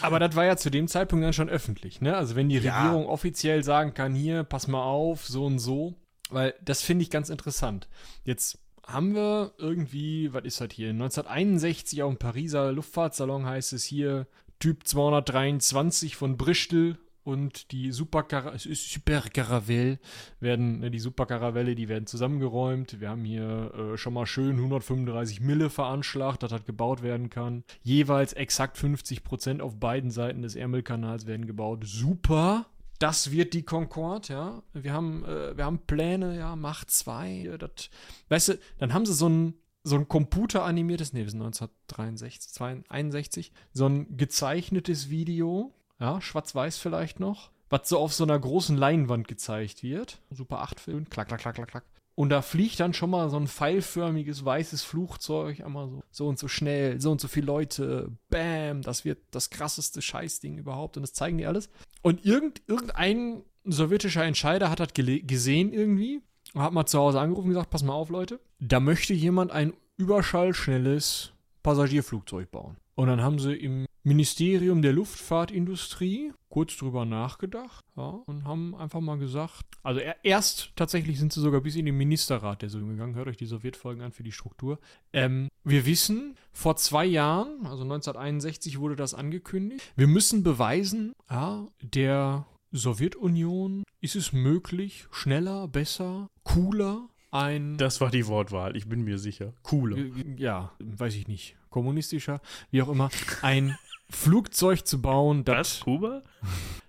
Aber das war ja zu dem Zeitpunkt dann schon öffentlich, ne? Also wenn die Ja. Regierung offiziell sagen kann, hier, pass mal auf, so und so, weil das finde ich ganz interessant. Jetzt haben wir irgendwie, was ist das hier, 1961 auf dem Pariser Luftfahrtsalon heißt es hier, Typ 223 von Bristol und die Supercar Supercaravelle werden, ne, die Supercaravelle, die werden zusammengeräumt. Wir haben hier äh, schon mal schön 135 Mille veranschlagt, dass das gebaut werden kann. Jeweils exakt 50 Prozent auf beiden Seiten des Ärmelkanals werden gebaut. Super! Das wird die Concorde, ja. Wir haben, äh, wir haben Pläne, ja, Macht 2. Das, weißt du, dann haben sie so ein, so ein computeranimiertes, nee, wir sind 1963, 62, so ein gezeichnetes Video, ja, schwarz-weiß vielleicht noch, was so auf so einer großen Leinwand gezeigt wird. Super 8-Film, klack, klack, klack, klack, klack. Und da fliegt dann schon mal so ein pfeilförmiges weißes Flugzeug, einmal so, so und so schnell, so und so viele Leute, bam, das wird das krasseste Scheißding überhaupt und das zeigen die alles. Und irgend, irgendein sowjetischer Entscheider hat das gesehen irgendwie und hat mal zu Hause angerufen und gesagt, pass mal auf, Leute, da möchte jemand ein überschallschnelles Passagierflugzeug bauen. Und dann haben sie im Ministerium der Luftfahrtindustrie kurz drüber nachgedacht ja, und haben einfach mal gesagt, also er, erst tatsächlich sind sie sogar bis in den Ministerrat der so gegangen, hört euch die Sowjetfolgen an für die Struktur. Ähm, wir wissen, vor zwei Jahren, also 1961 wurde das angekündigt, wir müssen beweisen, ja, der Sowjetunion ist es möglich, schneller, besser, cooler, ein Das war die Wortwahl, ich bin mir sicher. Cooler. ja, weiß ich nicht, kommunistischer, wie auch immer, ein Flugzeug zu bauen, Was? das, Kuba?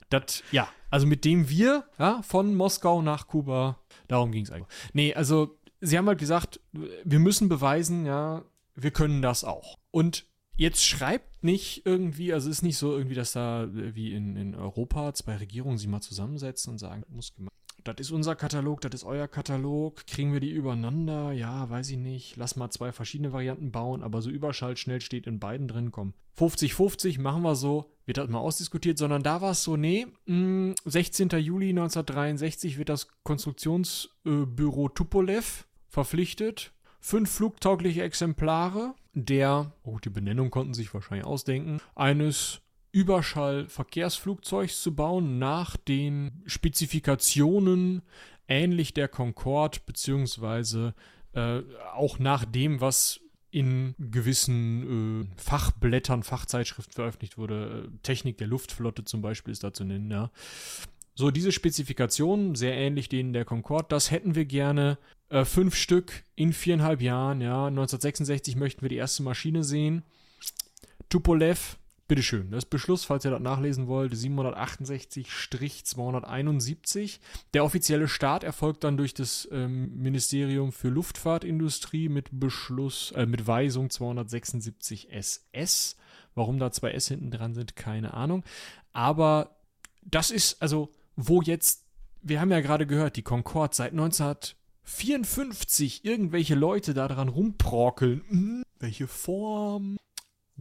das, ja, also mit dem wir, ja, von Moskau nach Kuba, darum ging es eigentlich. Nee, also, sie haben halt gesagt, wir müssen beweisen, ja, wir können das auch. Und jetzt schreibt nicht irgendwie, also es ist nicht so irgendwie, dass da äh, wie in, in Europa zwei Regierungen sich mal zusammensetzen und sagen, muss gemacht. Das ist unser Katalog, das ist euer Katalog. Kriegen wir die übereinander? Ja, weiß ich nicht. Lass mal zwei verschiedene Varianten bauen, aber so überschallschnell steht in beiden drin. Komm, 50-50 machen wir so. Wird das mal ausdiskutiert, sondern da war es so, nee, mh, 16. Juli 1963 wird das Konstruktionsbüro Tupolev verpflichtet. Fünf flugtaugliche Exemplare der, oh, die Benennung konnten sich wahrscheinlich ausdenken, eines Überschallverkehrsflugzeugs zu bauen nach den Spezifikationen ähnlich der Concorde, beziehungsweise äh, auch nach dem, was in gewissen äh, Fachblättern, Fachzeitschriften veröffentlicht wurde. Äh, Technik der Luftflotte zum Beispiel ist da zu nennen, ja. So, diese Spezifikationen, sehr ähnlich denen der Concorde, das hätten wir gerne. Äh, fünf Stück in viereinhalb Jahren, ja. 1966 möchten wir die erste Maschine sehen. Tupolev, bitteschön. Das Beschluss, falls ihr das nachlesen wollt, 768-271. Der offizielle Start erfolgt dann durch das ähm, Ministerium für Luftfahrtindustrie mit Beschluss, äh, mit Weisung 276 SS. Warum da zwei S hinten dran sind, keine Ahnung. Aber das ist, also, wo jetzt, wir haben ja gerade gehört, die Concorde seit 1954 irgendwelche Leute da dran rumprokeln. Hm, welche Form?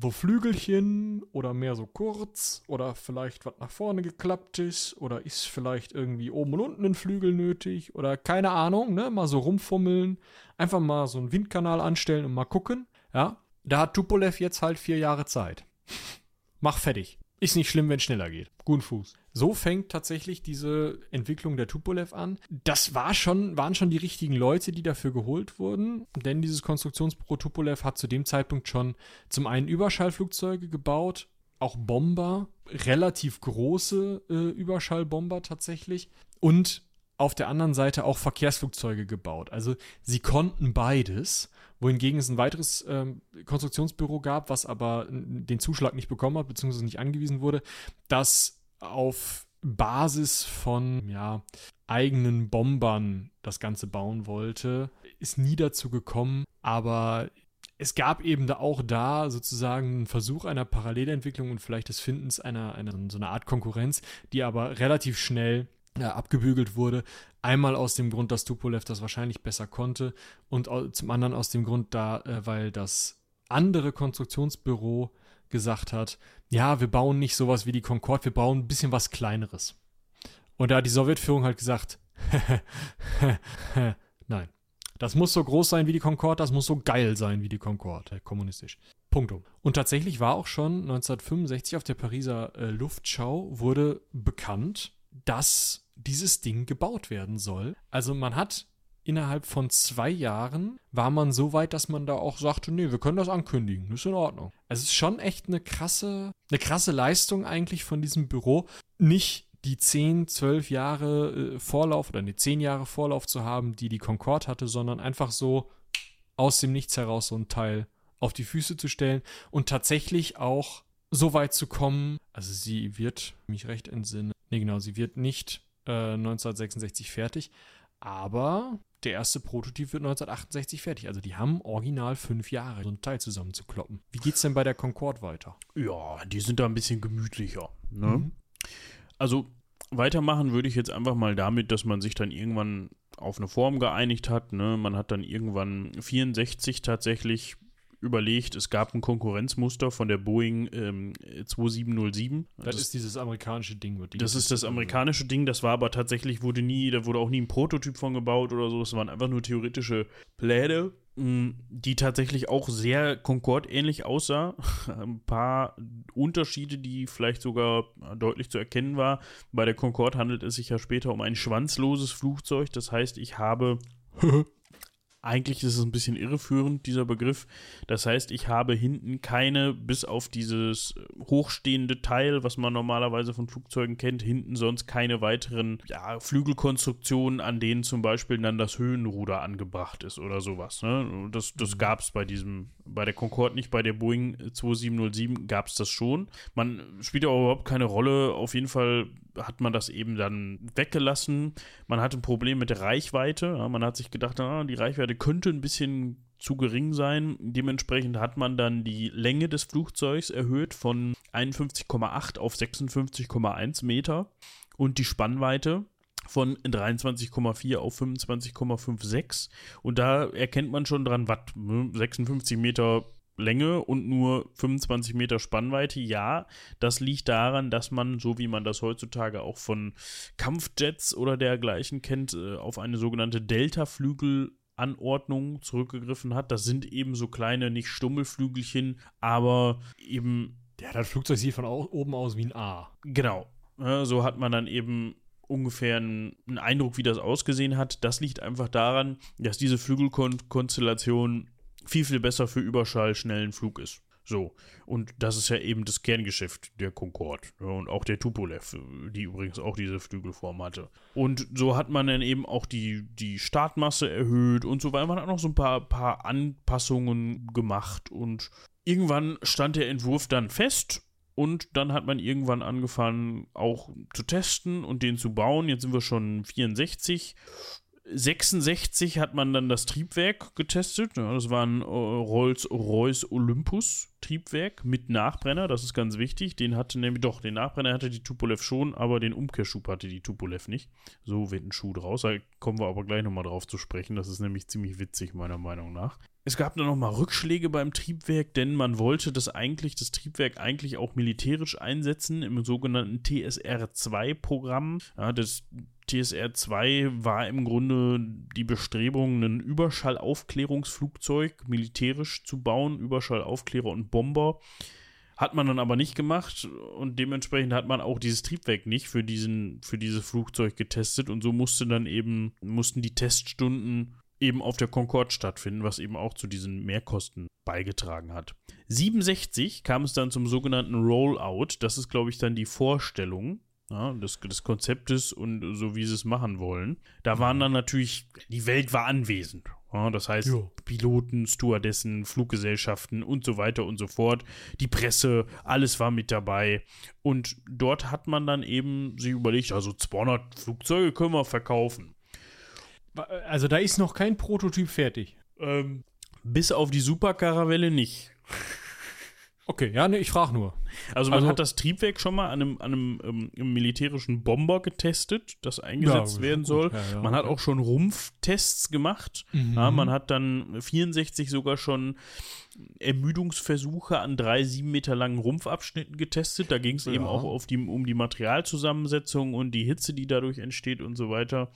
Wo Flügelchen oder mehr so kurz oder vielleicht was nach vorne geklappt ist oder ist vielleicht irgendwie oben und unten ein Flügel nötig oder keine Ahnung, ne? Mal so rumfummeln, einfach mal so einen Windkanal anstellen und mal gucken. Ja, da hat Tupolev jetzt halt vier Jahre Zeit. Mach fertig. Ist nicht schlimm, wenn es schneller geht. Guten Fuß. So fängt tatsächlich diese Entwicklung der Tupolev an. Das war schon, waren schon die richtigen Leute, die dafür geholt wurden, denn dieses Konstruktionsbüro Tupolev hat zu dem Zeitpunkt schon zum einen Überschallflugzeuge gebaut, auch Bomber, relativ große äh, Überschallbomber tatsächlich und auf der anderen Seite auch Verkehrsflugzeuge gebaut. Also sie konnten beides, wohingegen es ein weiteres ähm, Konstruktionsbüro gab, was aber den Zuschlag nicht bekommen hat, beziehungsweise nicht angewiesen wurde, das auf Basis von ja, eigenen Bombern das Ganze bauen wollte. Ist nie dazu gekommen, aber es gab eben da auch da sozusagen einen Versuch einer Parallelentwicklung und vielleicht des Findens einer, einer so einer Art Konkurrenz, die aber relativ schnell abgebügelt wurde. Einmal aus dem Grund, dass Tupolev das wahrscheinlich besser konnte und zum anderen aus dem Grund da, äh, weil das andere Konstruktionsbüro gesagt hat, ja, wir bauen nicht sowas wie die Concorde, wir bauen ein bisschen was Kleineres. Und da hat die Sowjetführung halt gesagt, nein. Das muss so groß sein wie die Concorde, das muss so geil sein wie die Concorde, äh, kommunistisch. Punktum. Und tatsächlich war auch schon 1965 auf der Pariser äh, Luftschau wurde bekannt, dass dieses Ding gebaut werden soll. Also man hat innerhalb von zwei Jahren war man so weit, dass man da auch sagte, nee, wir können das ankündigen, ist in Ordnung. Also es ist schon echt eine krasse, eine krasse Leistung eigentlich von diesem Büro, nicht die 10, 12 Jahre äh, Vorlauf oder die 10 Jahre Vorlauf zu haben, die die Concorde hatte, sondern einfach so aus dem Nichts heraus so ein Teil auf die Füße zu stellen und tatsächlich auch so weit zu kommen. Also sie wird, mich recht entsinnen, nee genau, sie wird nicht äh, 1966 fertig, aber der erste Prototyp wird 1968 fertig. Also die haben original fünf Jahre, so ein Teil zusammenzukloppen. Wie geht's denn bei der Concorde weiter? Ja, die sind da ein bisschen gemütlicher. Ne? Mhm. Also weitermachen würde ich jetzt einfach mal damit, dass man sich dann irgendwann auf eine Form geeinigt hat. Ne? Man hat dann irgendwann 64 tatsächlich überlegt, es gab ein Konkurrenzmuster von der Boeing ähm, 2707. Das, das, ist dieses amerikanische Ding. Die das ist das amerikanische Ding, das war aber tatsächlich, wurde nie, da wurde auch nie ein Prototyp von gebaut oder so, es waren einfach nur theoretische Pläne die tatsächlich auch sehr Concorde-ähnlich aussah. Ein paar Unterschiede, die vielleicht sogar deutlich zu erkennen war. Bei der Concorde handelt es sich ja später um ein schwanzloses Flugzeug. Das heißt, ich habe eigentlich ist es ein bisschen irreführend, dieser Begriff. Das heißt, ich habe hinten keine, bis auf dieses hochstehende Teil, was man normalerweise von Flugzeugen kennt, hinten sonst keine weiteren ja, Flügelkonstruktionen, an denen zum Beispiel dann das Höhenruder angebracht ist oder sowas. Ne? Das, das mhm. gab es bei diesem, bei der Concorde nicht, bei der Boeing 2707 gab es das schon. Man spielt aber überhaupt keine Rolle. Auf jeden Fall hat man das eben dann weggelassen. Man hatte ein Problem mit der Reichweite. Ja, man hat sich gedacht, ah, die Reichweite könnte ein bisschen zu gering sein. Dementsprechend hat man dann die Länge des Flugzeugs erhöht von 51,8 auf 56,1 Meter und die Spannweite von 23,4 auf 25,56. Und da erkennt man schon dran, was 56 Meter Länge und nur 25 Meter Spannweite. Ja, das liegt daran, dass man, so wie man das heutzutage auch von Kampfjets oder dergleichen kennt, äh, auf eine sogenannte Delta-Flügel-Anordnung zurückgegriffen hat. Das sind eben so kleine, nicht Stummelflügelchen, aber eben. Ja, das Flugzeug sieht von oben aus wie ein A. Genau. so hat man dann eben ungefähr einen, Eindruck, wie das ausgesehen hat. Das liegt einfach daran, dass diese Flügelkonstellation viel, viel besser für überschallschnellen Flug ist. So, und das ist ja eben das Kerngeschäft der Concorde ja, und auch der Tupolev, die übrigens auch diese Flügelform hatte. Und so hat man dann eben auch die, die Startmasse erhöht und so weiter. Man hat noch so ein paar, paar Anpassungen gemacht und irgendwann stand der Entwurf dann fest und dann hat man irgendwann angefangen auch zu testen und den zu bauen. Jetzt sind wir schon 64 66 hat man dann das Triebwerk getestet. Ja, das war ein äh, Rolls-Royce Olympus Triebwerk mit Nachbrenner. Das ist ganz wichtig. Den hatte nämlich doch, den Nachbrenner hatte die Tupolev schon, aber den Umkehrschub hatte die Tupolev nicht. So wird ein Schuh draus. Da kommen wir aber gleich nochmal drauf zu sprechen. Das ist nämlich ziemlich witzig, meiner Meinung nach. Es gab dann nochmal Rückschläge beim Triebwerk, denn man wollte das eigentlich, das Triebwerk eigentlich auch militärisch einsetzen im sogenannten TSR-2-Programm. Ja, das TSR 2 war im Grunde die Bestrebung, ein Überschallaufklärungsflugzeug militärisch zu bauen, Überschallaufklärer und Bomber. Hat man dann aber nicht gemacht und dementsprechend hat man auch dieses Triebwerk nicht für, diesen, für dieses Flugzeug getestet und so musste dann eben, mussten die Teststunden eben auf der Concorde stattfinden, was eben auch zu diesen Mehrkosten beigetragen hat. 67 kam es dann zum sogenannten Rollout. Das ist, glaube ich, dann die Vorstellung ja, des, des Konzeptes und so wie sie es machen wollen. Da waren dann natürlich, die Welt war anwesend. Ja, das heißt, jo. Piloten, Stewardessen, Fluggesellschaften und so weiter und so fort. Die Presse, alles war mit dabei. Und dort hat man dann eben sich überlegt, also 200 Flugzeuge können wir verkaufen. Also da ist noch kein Prototyp fertig. Ähm, Bis auf die Superkarawelle nicht. Okay, ja, nee, ich frage nur. Also man Also- hat das Triebwerk schon mal an einem, an einem ähm, militärischen Bomber getestet, das eingesetzt Ja, werden soll. ja, ja, man hat auch schon Rumpftests gemacht. Mhm. Man hat dann 64 sogar schon Ermüdungsversuche an drei sieben Meter langen Rumpfabschnitten getestet. Da ging es eben auch die, um die Materialzusammensetzung und die Hitze, die dadurch entsteht und so weiter.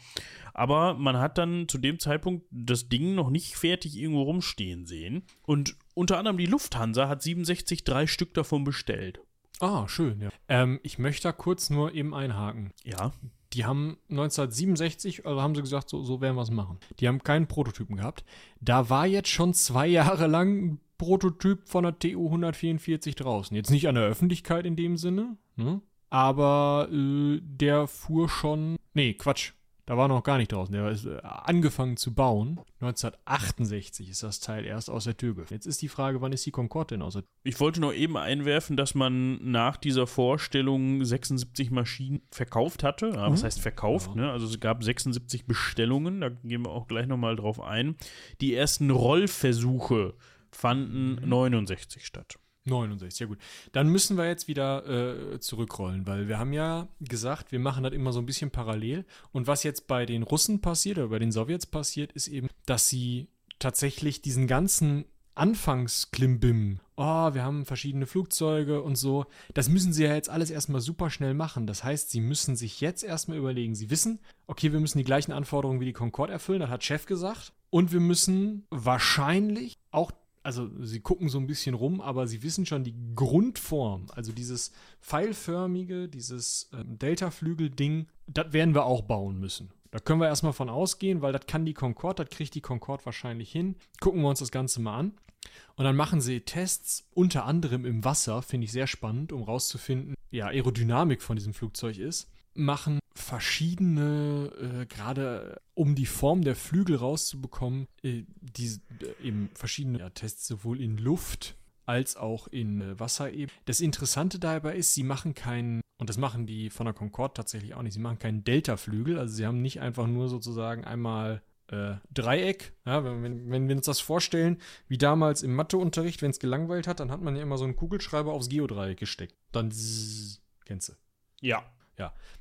Aber man hat dann zu dem Zeitpunkt das Ding noch nicht fertig irgendwo rumstehen sehen. Und unter anderem die Lufthansa hat 67 drei Stück davon bestellt. Ah, schön, ja. Ähm, ich möchte da kurz nur eben einhaken. Ja. Die haben 1967, also haben sie gesagt, so, so werden wir es machen. Die haben keinen Prototypen gehabt. Da war jetzt schon zwei Jahre lang ein Prototyp von der TU 144 draußen. Jetzt nicht an der Öffentlichkeit in dem Sinne, ne? aber äh, der fuhr schon. Nee, Quatsch. Da war noch gar nicht draußen. Der ist äh, angefangen zu bauen. 1968 ist das Teil erst aus der Tür gefallen. Jetzt ist die Frage, wann ist die Concorde denn aus der Ich wollte noch eben einwerfen, dass man nach dieser Vorstellung 76 Maschinen verkauft hatte. Ja, was Mhm. heißt verkauft? Ja. Ne? Also es gab 76 Bestellungen, da gehen wir auch gleich nochmal drauf ein. Die ersten Rollversuche fanden Mhm. 69 statt. 69, ja gut. Dann müssen wir jetzt wieder äh, zurückrollen, weil wir haben ja gesagt, wir machen das immer so ein bisschen parallel. Und was jetzt bei den Russen passiert oder bei den Sowjets passiert, ist eben, dass sie tatsächlich diesen ganzen Anfangsklimbim, oh, wir haben verschiedene Flugzeuge und so, das müssen sie ja jetzt alles erstmal super schnell machen. Das heißt, sie müssen sich jetzt erstmal überlegen, sie wissen, okay, wir müssen die gleichen Anforderungen wie die Concorde erfüllen, das hat Chef gesagt. Und wir müssen wahrscheinlich auch also sie gucken so ein bisschen rum, aber sie wissen schon die Grundform, also dieses pfeilförmige, dieses ähm, Delta-Flügel-Ding, das werden wir auch bauen müssen. Da können wir erstmal von ausgehen, weil das kann die Concorde, das kriegt die Concorde wahrscheinlich hin. Gucken wir uns das Ganze mal an. Und dann machen sie Tests, unter anderem im Wasser, finde ich sehr spannend, um rauszufinden, ja, Aerodynamik von diesem Flugzeug ist. Machen verschiedene, äh, gerade um die Form der Flügel rauszubekommen, äh, die, äh, eben verschiedene ja, Tests sowohl in Luft als auch in äh, Wasser eben. Das Interessante dabei ist, sie machen keinen, und das machen die von der Concorde tatsächlich auch nicht, sie machen keinen Delta-Flügel, also sie haben nicht einfach nur sozusagen einmal äh, Dreieck. Ja, wenn, wenn, wir uns das vorstellen, wie damals im Matheunterricht, wenn es gelangweilt hat, dann hat man ja immer so einen Kugelschreiber aufs Geodreieck gesteckt. Dann kennst du. Ja.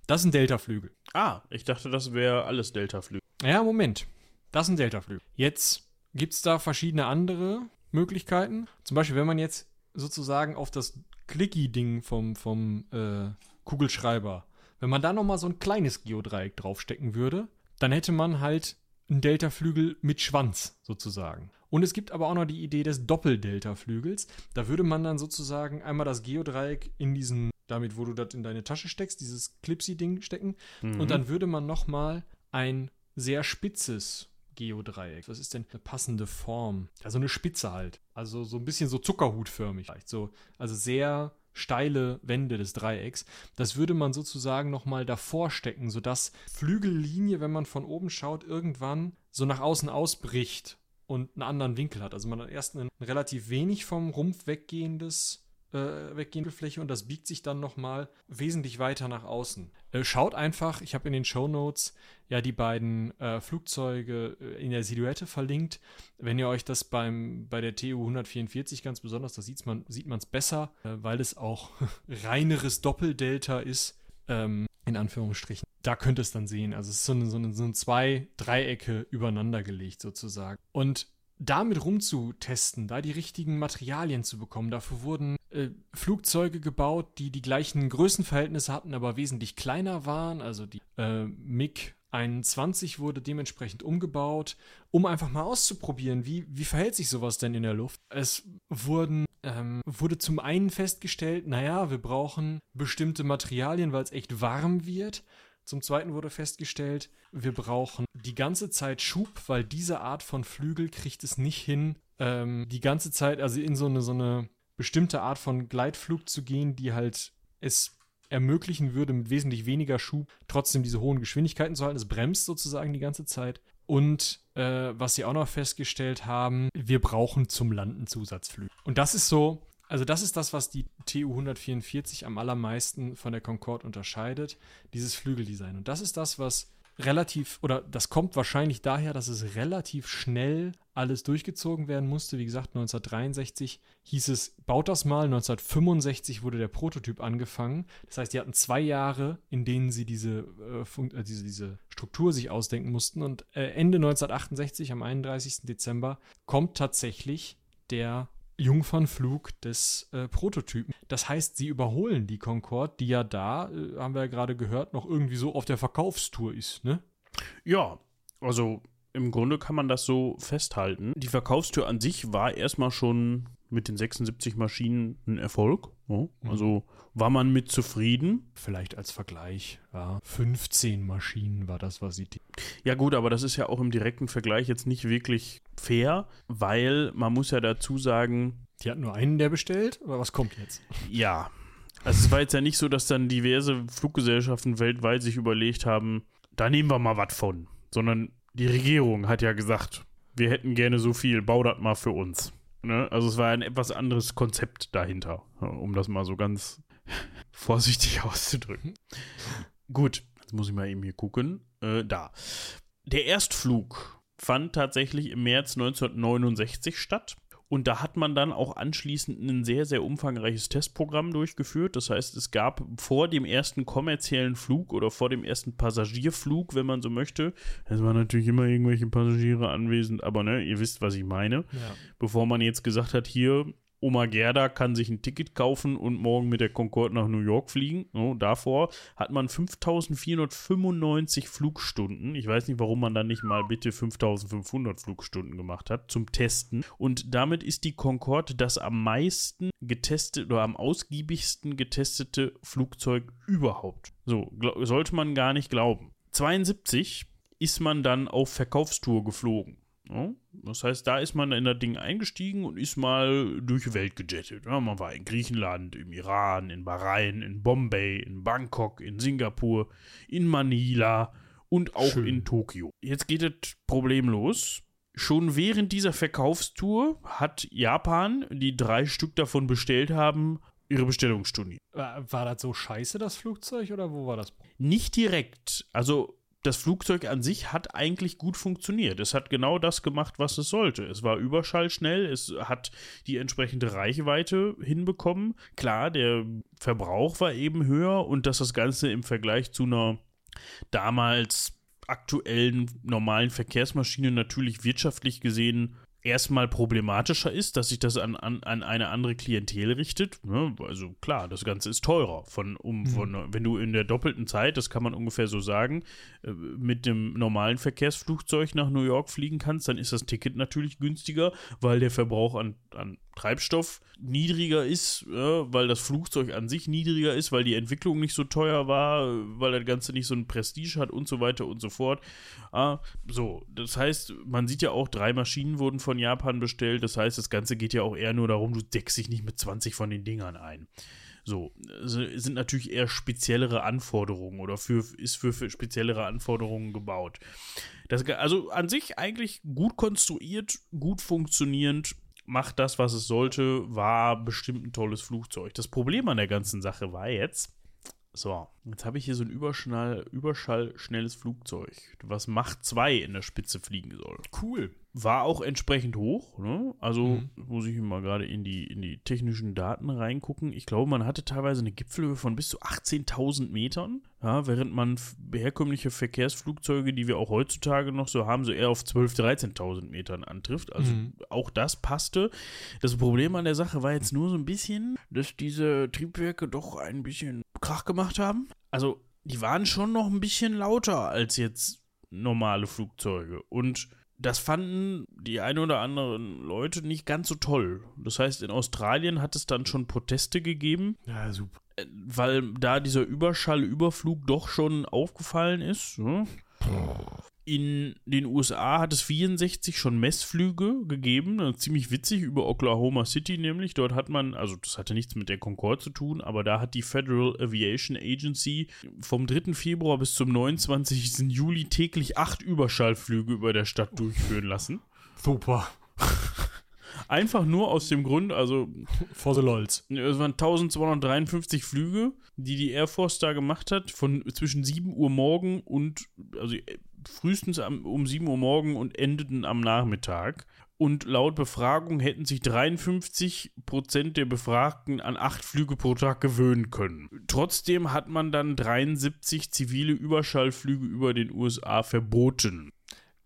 Das ist ein Delta-Flügel. Ah, ich dachte, das wäre alles Delta-Flügel. Ja, Moment. Das ist ein Delta-Flügel. Jetzt gibt es da verschiedene andere Möglichkeiten. Zum Beispiel, wenn man jetzt sozusagen auf das Clicky-Ding vom, vom äh, Kugelschreiber, wenn man da nochmal so ein kleines Geodreieck draufstecken würde, dann hätte man halt einen Delta-Flügel mit Schwanz sozusagen. Und es gibt aber auch noch die Idee des Doppel-Delta-Flügels. Da würde man dann sozusagen einmal das Geodreieck in diesen, damit wo du das in deine Tasche steckst, dieses Clipsy-Ding stecken. Mhm. Und dann würde man nochmal ein sehr spitzes Geodreieck. Was ist denn eine passende Form? Also eine Spitze halt. Also so ein bisschen so zuckerhutförmig. Vielleicht so, also sehr steile Wände des Dreiecks. Das würde man sozusagen nochmal davor stecken, sodass Flügellinie, wenn man von oben schaut, irgendwann so nach außen ausbricht und einen anderen Winkel hat. Also man hat erst ein relativ wenig vom Rumpf weggehendes äh, weggehende Fläche und das biegt sich dann nochmal wesentlich weiter nach außen. Äh, schaut einfach, ich habe in den Show Notes ja die beiden äh, Flugzeuge äh, in der Silhouette verlinkt. Wenn ihr euch das beim, bei der TU 144 ganz besonders, da sieht's man, sieht man es besser, äh, weil es auch reineres Doppeldelta ist, ähm, in Anführungsstrichen. Da könnt ihr es dann sehen. Also es ist so, eine, so, eine, so ein zwei Dreiecke übereinander gelegt sozusagen. Und damit rumzutesten, da die richtigen Materialien zu bekommen. Dafür wurden äh, Flugzeuge gebaut, die die gleichen Größenverhältnisse hatten, aber wesentlich kleiner waren. Also die äh, MiG 21 wurde dementsprechend umgebaut, um einfach mal auszuprobieren, wie, wie verhält sich sowas denn in der Luft. Es wurden, ähm, wurde zum einen festgestellt, naja, wir brauchen bestimmte Materialien, weil es echt warm wird. Zum Zweiten wurde festgestellt, wir brauchen die ganze Zeit Schub, weil diese Art von Flügel kriegt es nicht hin, ähm, die ganze Zeit, also in so eine, so eine bestimmte Art von Gleitflug zu gehen, die halt es ermöglichen würde, mit wesentlich weniger Schub trotzdem diese hohen Geschwindigkeiten zu halten. Es bremst sozusagen die ganze Zeit. Und äh, was sie auch noch festgestellt haben, wir brauchen zum Landen Zusatzflüge. Und das ist so, also das ist das, was die TU 144 am allermeisten von der Concorde unterscheidet, dieses Flügeldesign. Und das ist das, was relativ, oder das kommt wahrscheinlich daher, dass es relativ schnell alles durchgezogen werden musste. Wie gesagt, 1963 hieß es, baut das mal. 1965 wurde der Prototyp angefangen. Das heißt, die hatten zwei Jahre, in denen sie diese, äh, äh, diese, diese Struktur sich ausdenken mussten. Und äh, Ende 1968, am 31. Dezember, kommt tatsächlich der Jungfernflug des äh, Prototypen. Das heißt, sie überholen die Concorde, die ja da, äh, haben wir ja gerade gehört, noch irgendwie so auf der Verkaufstour ist, ne? Ja, also im Grunde kann man das so festhalten. Die Verkaufstür an sich war erstmal schon mit den 76 Maschinen ein Erfolg. Ja, also war man mit zufrieden. Vielleicht als Vergleich, ja, 15 Maschinen war das, was sie. Ja, gut, aber das ist ja auch im direkten Vergleich jetzt nicht wirklich fair, weil man muss ja dazu sagen. Die hatten nur einen, der bestellt, oder was kommt jetzt? Ja. Also es war jetzt ja nicht so, dass dann diverse Fluggesellschaften weltweit sich überlegt haben, da nehmen wir mal was von. Sondern die Regierung hat ja gesagt, wir hätten gerne so viel, bau das mal für uns. Ne? Also es war ein etwas anderes Konzept dahinter, um das mal so ganz vorsichtig auszudrücken. Gut, jetzt muss ich mal eben hier gucken. Äh, da. Der Erstflug fand tatsächlich im März 1969 statt. Und da hat man dann auch anschließend ein sehr, sehr umfangreiches Testprogramm durchgeführt. Das heißt, es gab vor dem ersten kommerziellen Flug oder vor dem ersten Passagierflug, wenn man so möchte, es waren natürlich immer irgendwelche Passagiere anwesend, aber ne, ihr wisst, was ich meine. Ja. Bevor man jetzt gesagt hat, hier, Oma Gerda kann sich ein Ticket kaufen und morgen mit der Concorde nach New York fliegen. So, davor hat man 5495 Flugstunden. Ich weiß nicht, warum man dann nicht mal bitte 5500 Flugstunden gemacht hat zum Testen. Und damit ist die Concorde das am meisten getestete oder am ausgiebigsten getestete Flugzeug überhaupt. So, sollte man gar nicht glauben. 72 ist man dann auf Verkaufstour geflogen. Ja, das heißt, da ist man in das Ding eingestiegen und ist mal durch die Welt gejettet. Ja, man war in Griechenland, im Iran, in Bahrain, in Bombay, in Bangkok, in Singapur, in Manila und auch Schön. in Tokio. Jetzt geht das Problem los. Schon während dieser Verkaufstour hat Japan, die drei Stück davon bestellt haben, ihre Bestellung storniert. War das so scheiße, das Flugzeug, oder wo war das? Nicht direkt. Also das Flugzeug an sich hat eigentlich gut funktioniert. Es hat genau das gemacht, was es sollte. Es war überschallschnell, es hat die entsprechende Reichweite hinbekommen. Klar, der Verbrauch war eben höher und dass das Ganze im Vergleich zu einer damals aktuellen normalen Verkehrsmaschine natürlich wirtschaftlich gesehen erstmal problematischer ist, dass sich das an, an, an eine andere Klientel richtet. Ne? Also klar, das Ganze ist teurer. Von, um, mhm. von, wenn du in der doppelten Zeit, das kann man ungefähr so sagen, äh, mit dem normalen Verkehrsflugzeug nach New York fliegen kannst, dann ist das Ticket natürlich günstiger, weil der Verbrauch an, an Treibstoff niedriger ist, ja, weil das Flugzeug an sich niedriger ist, weil die Entwicklung nicht so teuer war, weil das Ganze nicht so ein Prestige hat und so weiter und so fort. Ah, so, das heißt, man sieht ja auch, drei Maschinen wurden von Japan bestellt. Das heißt, das Ganze geht ja auch eher nur darum, du deckst dich nicht mit 20 von den Dingern ein. So, sind natürlich eher speziellere Anforderungen oder für, ist für, für speziellere Anforderungen gebaut. Das, also an sich eigentlich gut konstruiert, gut funktionierend, macht das, was es sollte, war bestimmt ein tolles Flugzeug. Das Problem an der ganzen Sache war jetzt, so, jetzt habe ich hier so ein Überschall, überschallschnelles Flugzeug, was Macht 2 in der Spitze fliegen soll. Cool. War auch entsprechend hoch, ne? Also mhm. muss ich mal gerade in die, in die technischen Daten reingucken. Ich glaube, man hatte teilweise eine Gipfelhöhe von bis zu 18.000 Metern, ja, während man herkömmliche Verkehrsflugzeuge, die wir auch heutzutage noch so haben, so eher auf 12.000, 13.000 Metern antrifft. Also mhm. auch das passte. Das Problem an der Sache war jetzt nur so ein bisschen, dass diese Triebwerke doch ein bisschen Krach gemacht haben. Also die waren schon noch ein bisschen lauter als jetzt normale Flugzeuge und das fanden die ein oder anderen Leute nicht ganz so toll. Das heißt, in Australien hat es dann schon Proteste gegeben. Ja, super. Äh, weil da dieser Überschallüberflug doch schon aufgefallen ist. Ne? In den USA hat es 64 schon Messflüge gegeben, ziemlich witzig über Oklahoma City nämlich. Dort hat man, also das hatte nichts mit der Concorde zu tun, aber da hat die Federal Aviation Agency vom 3. Februar bis zum 29. Juli täglich acht Überschallflüge über der Stadt durchführen lassen. Super. Einfach nur aus dem Grund, also. For the LOLs. Es waren 1253 Flüge, die die Air Force da gemacht hat, von zwischen 7 Uhr morgen und, also frühestens am, um 7 Uhr morgen und endeten am Nachmittag. und laut Befragung hätten sich 53 Prozent der Befragten an acht Flüge pro Tag gewöhnen können. Trotzdem hat man dann 73 zivile Überschallflüge über den USA verboten.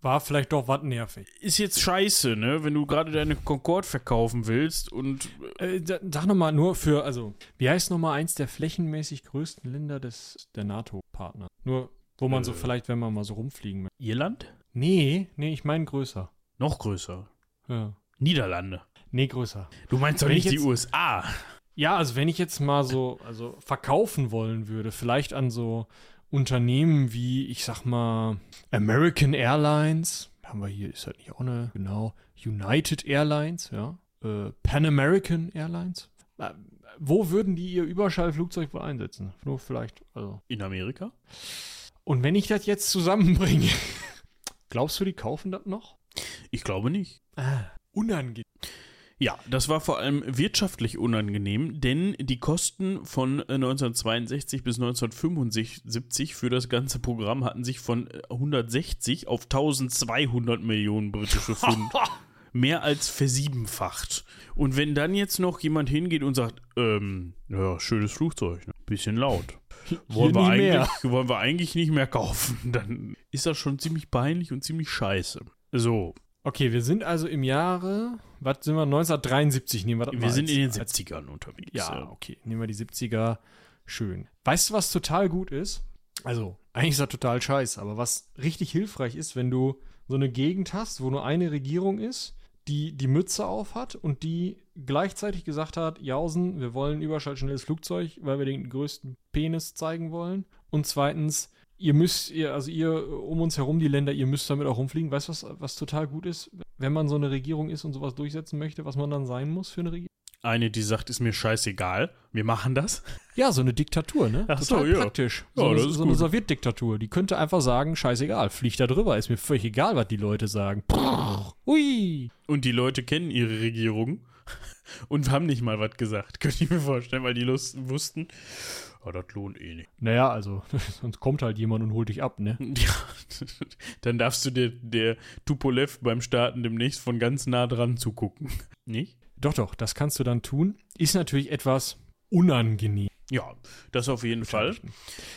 War vielleicht doch was nervig. Ist jetzt scheiße, ne? Wenn du gerade deine Concorde verkaufen willst und. Äh, sag nochmal nur für, also, wie heißt nochmal eins der flächenmäßig größten Länder des, der NATO-Partner? Nur, wo man Äh. so vielleicht, wenn man mal so rumfliegen möchte. Irland? Nee, nee, ich meine größer. Noch größer. Ja. Niederlande. Nee, größer. Du meinst doch Wenn nicht ich die jetzt- USA. Ja, also wenn ich jetzt mal so, also verkaufen wollen würde, vielleicht an so Unternehmen wie, ich sag mal, American Airlines, haben wir hier, ist halt nicht auch eine, genau, United Airlines, ja, äh, Pan American Airlines. Äh, wo würden die ihr Überschallflugzeug wohl einsetzen? Nur vielleicht, also. In Amerika? Und wenn ich das jetzt zusammenbringe, glaubst du, die kaufen das noch? Ich glaube nicht. Ah, unangenehm. Ja, das war vor allem wirtschaftlich unangenehm, denn die Kosten von äh, 1962 bis 1975 für das ganze Programm hatten sich von äh, 160 auf 1200 Millionen britische Pfund mehr als versiebenfacht. Und wenn dann jetzt noch jemand hingeht und sagt, ähm, ja, schönes Flugzeug, ne? bisschen laut. Wollen wir, eigentlich, wollen wir eigentlich nicht mehr kaufen, dann ist das schon ziemlich peinlich und ziemlich scheiße. So, Okay, wir sind also im Jahre, was sind wir, 1973 nehmen wir das wir mal sind als- in den als 70ern unterwegs. Ja, okay. Nehmen wir die 70er. Schön. Weißt du, was total gut ist? Also, eigentlich ist das total scheiße, aber was richtig hilfreich ist, wenn du so eine Gegend hast, wo nur eine Regierung ist, die die Mütze auf hat und die gleichzeitig gesagt hat, Jausen, wir wollen überschallschnelles Flugzeug, weil wir den größten Penis zeigen wollen. Und zweitens, ihr müsst, ihr, also ihr um uns herum, die Länder, ihr müsst damit auch rumfliegen. Weißt du, was, was total gut ist, wenn man so eine Regierung ist und sowas durchsetzen möchte, was man dann sein muss für eine Regierung? Eine, die sagt, ist mir scheißegal, wir machen das. Ja, so eine Diktatur, ne? Ach so, Total ja. praktisch. Ja, So, das eine, ist so eine. Sowjetdiktatur. Die könnte einfach sagen, scheißegal, flieg da drüber, ist mir völlig egal, was die Leute sagen. Prrr, ui. Und die Leute kennen ihre Regierung und haben nicht mal was gesagt. Könnte ich mir vorstellen, weil die Lust, wussten, oh, das lohnt eh nicht. Naja, also, sonst kommt halt jemand und holt dich ab, ne? Ja, dann darfst du dir der Tupolev beim Starten demnächst von ganz nah dran zugucken. Nicht? Doch, doch, das kannst du dann tun. Ist natürlich etwas unangenehm. Ja, das auf jeden Fall.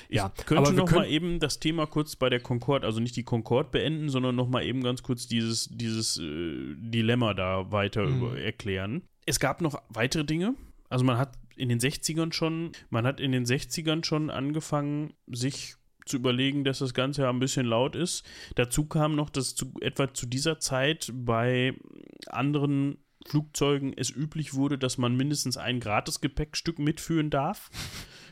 Ich Ja, könnte aber wir noch mal eben das Thema kurz bei der Concorde, also nicht die Concorde beenden, sondern noch mal eben ganz kurz dieses, dieses äh, Dilemma da weiter Mhm. über erklären. Es gab noch weitere Dinge. Also man hat in den 60ern schon, man hat in den 60ern schon angefangen, sich zu überlegen, dass das Ganze ja ein bisschen laut ist. Dazu kam noch, dass zu, etwa zu dieser Zeit bei anderen Flugzeugen es üblich wurde, dass man mindestens ein Gratis-Gepäckstück mitführen darf.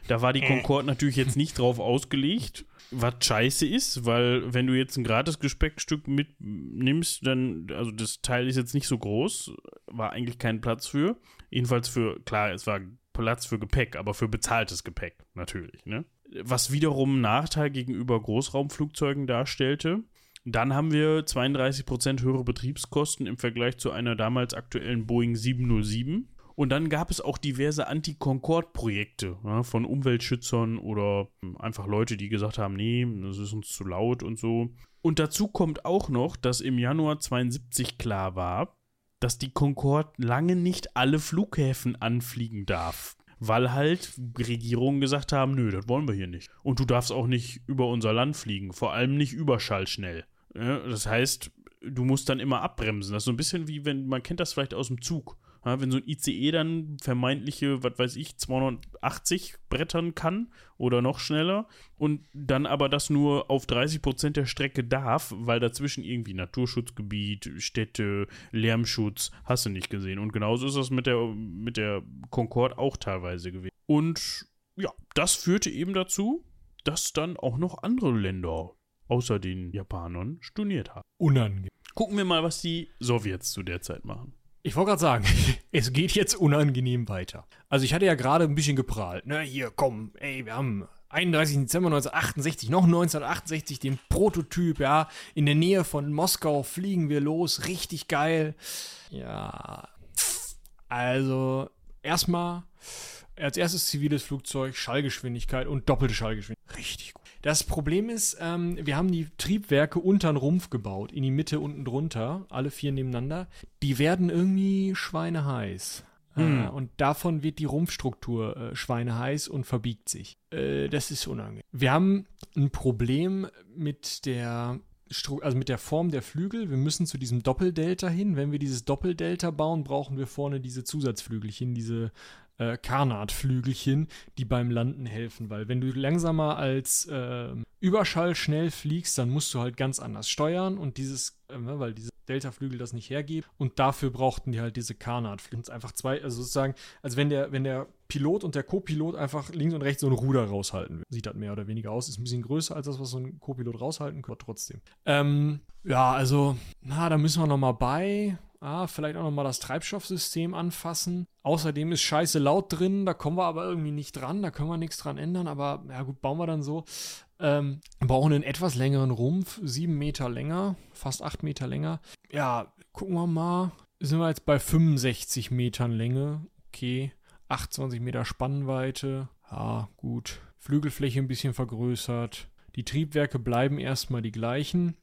Da war die Concorde natürlich jetzt nicht drauf ausgelegt, was scheiße ist, weil wenn du jetzt ein Gratis-Gepäckstück mitnimmst, dann, also das Teil ist jetzt nicht so groß, war eigentlich kein Platz für. Jedenfalls für, klar, es war Platz für Gepäck, aber für bezahltes Gepäck natürlich, ne? Was wiederum einen Nachteil gegenüber Großraumflugzeugen darstellte. Dann haben wir 32% höhere Betriebskosten im Vergleich zu einer damals aktuellen Boeing 707. Und dann gab es auch diverse Anti-Concorde-Projekte ja, von Umweltschützern oder hm, einfach Leute, die gesagt haben, nee, das ist uns zu laut und so. Und dazu kommt auch noch, dass im Januar 72 klar war, dass die Concorde lange nicht alle Flughäfen anfliegen darf. Weil halt Regierungen gesagt haben, nö, das wollen wir hier nicht. Und du darfst auch nicht über unser Land fliegen, vor allem nicht überschallschnell. Ja, das heißt, du musst dann immer abbremsen. Das ist so ein bisschen wie wenn, man kennt das vielleicht aus dem Zug. Ja, wenn so ein ICE dann vermeintliche, was weiß ich, 280 brettern kann oder noch schneller und dann aber das nur auf 30 Prozent der Strecke darf, weil dazwischen irgendwie Naturschutzgebiet, Städte, Lärmschutz, hast du nicht gesehen. Und genauso ist das mit der, mit der Concorde auch teilweise gewesen. Und ja, das führte eben dazu, dass dann auch noch andere Länder außer den Japanern storniert haben. Unangenehm. Gucken wir mal, was die Sowjets zu der Zeit machen. Ich wollte gerade sagen, es geht jetzt unangenehm weiter. Also ich hatte ja gerade ein bisschen geprahlt. Na hier, komm, ey, wir haben 31. Dezember 1968, noch 1968 den Prototyp, ja. In der Nähe von Moskau fliegen wir los, richtig geil. Ja, also erstmal als erstes ziviles Flugzeug, Schallgeschwindigkeit und doppelte Schallgeschwindigkeit. Richtig gut. Das Problem ist, ähm, wir haben die Triebwerke unter den Rumpf gebaut, in die Mitte unten drunter, alle vier nebeneinander. Die werden irgendwie schweineheiß. Hm. Äh, und davon wird die Rumpfstruktur äh, schweineheiß und verbiegt sich. Äh, das ist unangenehm. Wir haben ein Problem mit der Stru also mit der Form der Flügel. Wir müssen zu diesem Doppeldelta hin. Wenn wir dieses Doppeldelta bauen, brauchen wir vorne diese Zusatzflügelchen, diese äh, Karnatflügelchen, die beim Landen helfen. Weil wenn du langsamer als ähm, Überschall schnell fliegst, dann musst du halt ganz anders steuern und dieses, äh, weil diese Delta-Flügel das nicht hergeben. Und dafür brauchten die halt diese Karnatflügel. Einfach zwei, also sozusagen, als wenn der, wenn der Pilot und der Co-Pilot einfach links und rechts so ein Ruder raushalten. Sieht das mehr oder weniger aus. Ist ein bisschen größer als das, was so ein Co-Pilot raushalten kann, trotzdem. Ähm, ja, also, na, da müssen wir nochmal bei. Ah, vielleicht auch nochmal das Treibstoffsystem anfassen. Außerdem ist scheiße laut drin, da kommen wir aber irgendwie nicht dran, da können wir nichts dran ändern, aber ja gut, bauen wir dann so. Ähm, brauchen einen etwas längeren Rumpf, sieben Meter länger, fast acht Meter länger. Ja, gucken wir mal. Sind wir jetzt bei 65 Metern Länge. Okay. 28 Meter Spannweite. Ja, gut. Flügelfläche ein bisschen vergrößert. Die Triebwerke bleiben erstmal die gleichen.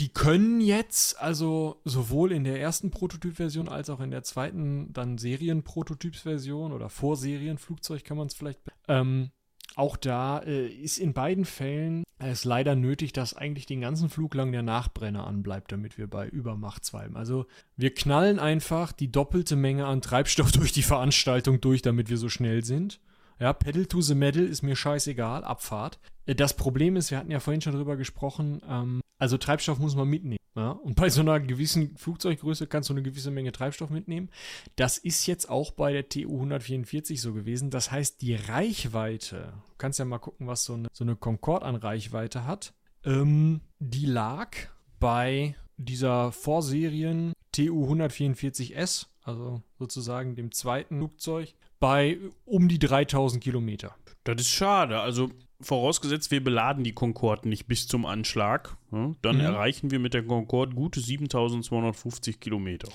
Die können jetzt, also sowohl in der ersten Prototypversion als auch in der zweiten, dann Serienprototypsversion oder Vorserienflugzeug kann man es vielleicht, ähm, auch da äh, ist in beiden Fällen es leider nötig, dass eigentlich den ganzen Flug lang der Nachbrenner anbleibt, damit wir bei Übermacht zweiben. Also wir knallen einfach die doppelte Menge an Treibstoff durch die Veranstaltung durch, damit wir so schnell sind. Ja, Pedal to the Metal ist mir scheißegal, Abfahrt. Äh, Das Problem ist, wir hatten ja vorhin schon drüber gesprochen, ähm, also Treibstoff muss man mitnehmen. Ja? Und bei so einer gewissen Flugzeuggröße kannst du eine gewisse Menge Treibstoff mitnehmen. Das ist jetzt auch bei der TU 144 so gewesen. Das heißt, die Reichweite, du kannst ja mal gucken, was so eine, so eine Concorde an Reichweite hat, ähm, die lag bei dieser Vorserien TU 144S, also sozusagen dem zweiten Flugzeug, bei um die 3000 Kilometer. Das ist schade. Also vorausgesetzt, wir beladen die Concorde nicht bis zum Anschlag, ja, dann Mhm. erreichen wir mit der Concorde gute 7250 Kilometer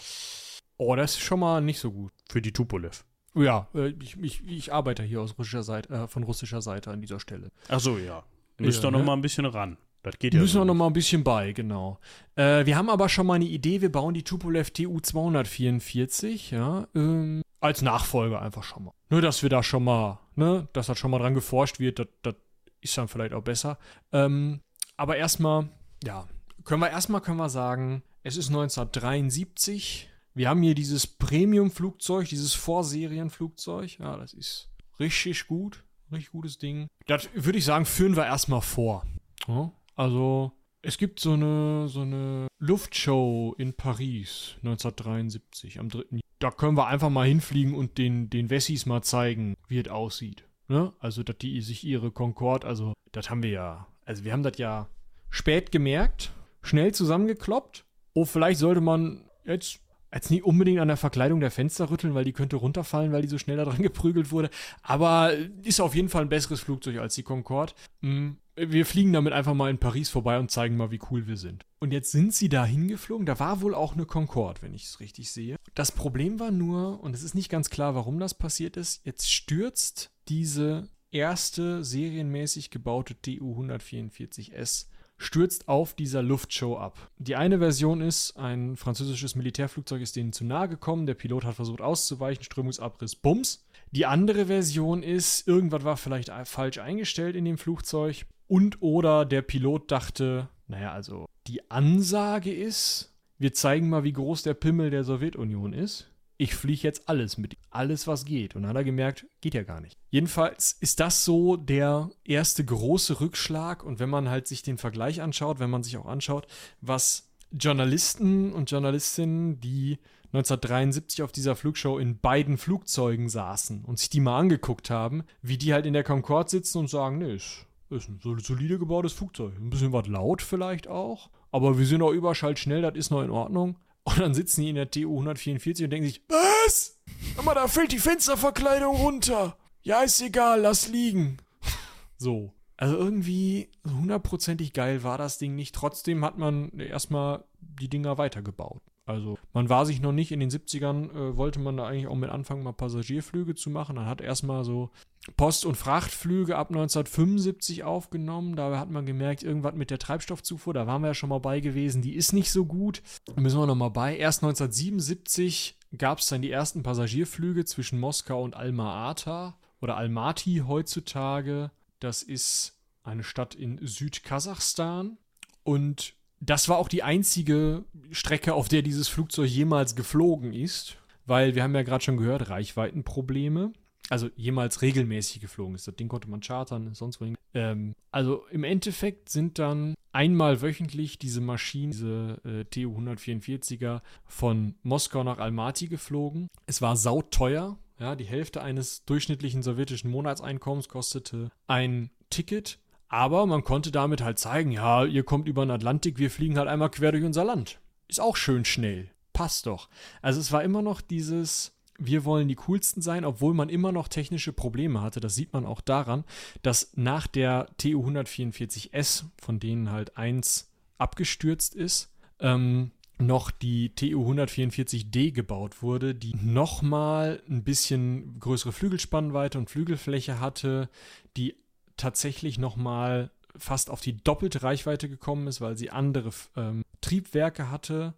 Oh, das ist schon mal nicht so gut. für die Tupolev. Ja, äh, ich, ich, ich arbeite hier aus russischer Seite, äh, von russischer Seite an dieser Stelle. Ach so, ja. Müsst Ja, noch ne? mal ein bisschen ran. Das geht ja Müssen so wir noch mal ein bisschen bei, genau. Äh, wir haben aber schon mal eine Idee, wir bauen die Tupolev TU 244, ja, ähm, als Nachfolger einfach schon mal. Nur, dass wir da schon mal, ne, dass da schon mal dran geforscht wird, das, das ist dann vielleicht auch besser. Ähm, aber erstmal, ja, können wir erstmal können wir sagen, es ist 1973. Wir haben hier dieses Premium-Flugzeug, dieses Vorserienflugzeug. Ja, das ist richtig gut. Richtig gutes Ding. Das würde ich sagen, führen wir erstmal vor. Ja, also, es gibt so eine, so eine Luftshow in Paris 1973 am 3. Juni. Da können wir einfach mal hinfliegen und den, den Wessis mal zeigen, wie es aussieht. Ne? Also, dass die sich ihre Concorde, also, das haben wir ja, also wir haben das ja spät gemerkt, schnell zusammengekloppt. Oh, vielleicht sollte man jetzt jetzt nicht unbedingt an der Verkleidung der Fenster rütteln, weil die könnte runterfallen, weil die so schnell da dran geprügelt wurde. Aber ist auf jeden Fall ein besseres Flugzeug als die Concorde. Mm, Wir fliegen damit einfach mal in Paris vorbei und zeigen mal, wie cool wir sind. Und jetzt sind sie da hingeflogen. Da war wohl auch eine Concorde, wenn ich es richtig sehe. Das Problem war nur, und es ist nicht ganz klar, warum das passiert ist, jetzt stürzt diese erste serienmäßig gebaute TU 144S stürzt auf dieser Luftshow ab. Die eine Version ist, ein französisches Militärflugzeug ist denen zu nahe gekommen, der Pilot hat versucht auszuweichen, Strömungsabriss, Bums. Die andere Version ist, irgendwas war vielleicht falsch eingestellt in dem Flugzeug und oder der Pilot dachte, naja, also die Ansage ist, wir zeigen mal, wie groß der Pimmel der Sowjetunion ist. Ich fliege jetzt alles mit, alles was geht. Und dann hat er gemerkt, geht ja gar nicht. Jedenfalls ist das so der erste große Rückschlag. Und wenn man halt sich den Vergleich anschaut, wenn man sich auch anschaut, was Journalisten und Journalistinnen, die 1973 auf dieser Flugshow in beiden Flugzeugen saßen und sich die mal angeguckt haben, wie die halt in der Concorde sitzen und sagen, nee, ist, ist ein sol- solide gebautes Flugzeug. Ein bisschen was laut vielleicht auch, aber wir sind auch überschallschnell, das ist noch in Ordnung. Und dann sitzen die in der TU 144 und denken sich, was? Aber da fällt die Fensterverkleidung runter. Ja, ist egal, lass liegen. So. Also irgendwie hundertprozentig geil war das Ding nicht. Trotzdem hat man erstmal die Dinger weitergebaut. Also man war sich noch nicht, in den 70ern äh, wollte man da eigentlich auch mit anfangen, mal Passagierflüge zu machen. Dann hat erstmal so Post- und Frachtflüge ab 1975 aufgenommen. Da hat man gemerkt, irgendwas mit der Treibstoffzufuhr, da waren wir ja schon mal bei gewesen, die ist nicht so gut. Da müssen wir noch mal bei. Erst 1977 gab es dann die ersten Passagierflüge zwischen Moskau und Alma-Ata oder Almaty heutzutage. Das ist eine Stadt in Südkasachstan. Und das war auch die einzige Strecke, auf der dieses Flugzeug jemals geflogen ist, weil wir haben ja gerade schon gehört, Reichweitenprobleme. Also jemals regelmäßig geflogen ist. Das Ding konnte man chartern, sonst wohin. Ähm, also im Endeffekt sind dann einmal wöchentlich diese Maschinen, diese äh, Tu-144er von Moskau nach Almaty geflogen. Es war sauteuer. Ja, die Hälfte eines durchschnittlichen sowjetischen Monatseinkommens kostete ein Ticket. Aber man konnte damit halt zeigen, ja, ihr kommt über den Atlantik, wir fliegen halt einmal quer durch unser Land. Ist auch schön schnell. Passt doch. Also es war immer noch dieses, wir wollen die coolsten sein, obwohl man immer noch technische Probleme hatte. Das sieht man auch daran, dass nach der TU 144S, von denen halt eins abgestürzt ist, ähm, noch die TU 144D gebaut wurde, die nochmal ein bisschen größere Flügelspannweite und Flügelfläche hatte, die tatsächlich nochmal fast auf die doppelte Reichweite gekommen ist, weil sie andere ähm, Triebwerke hatte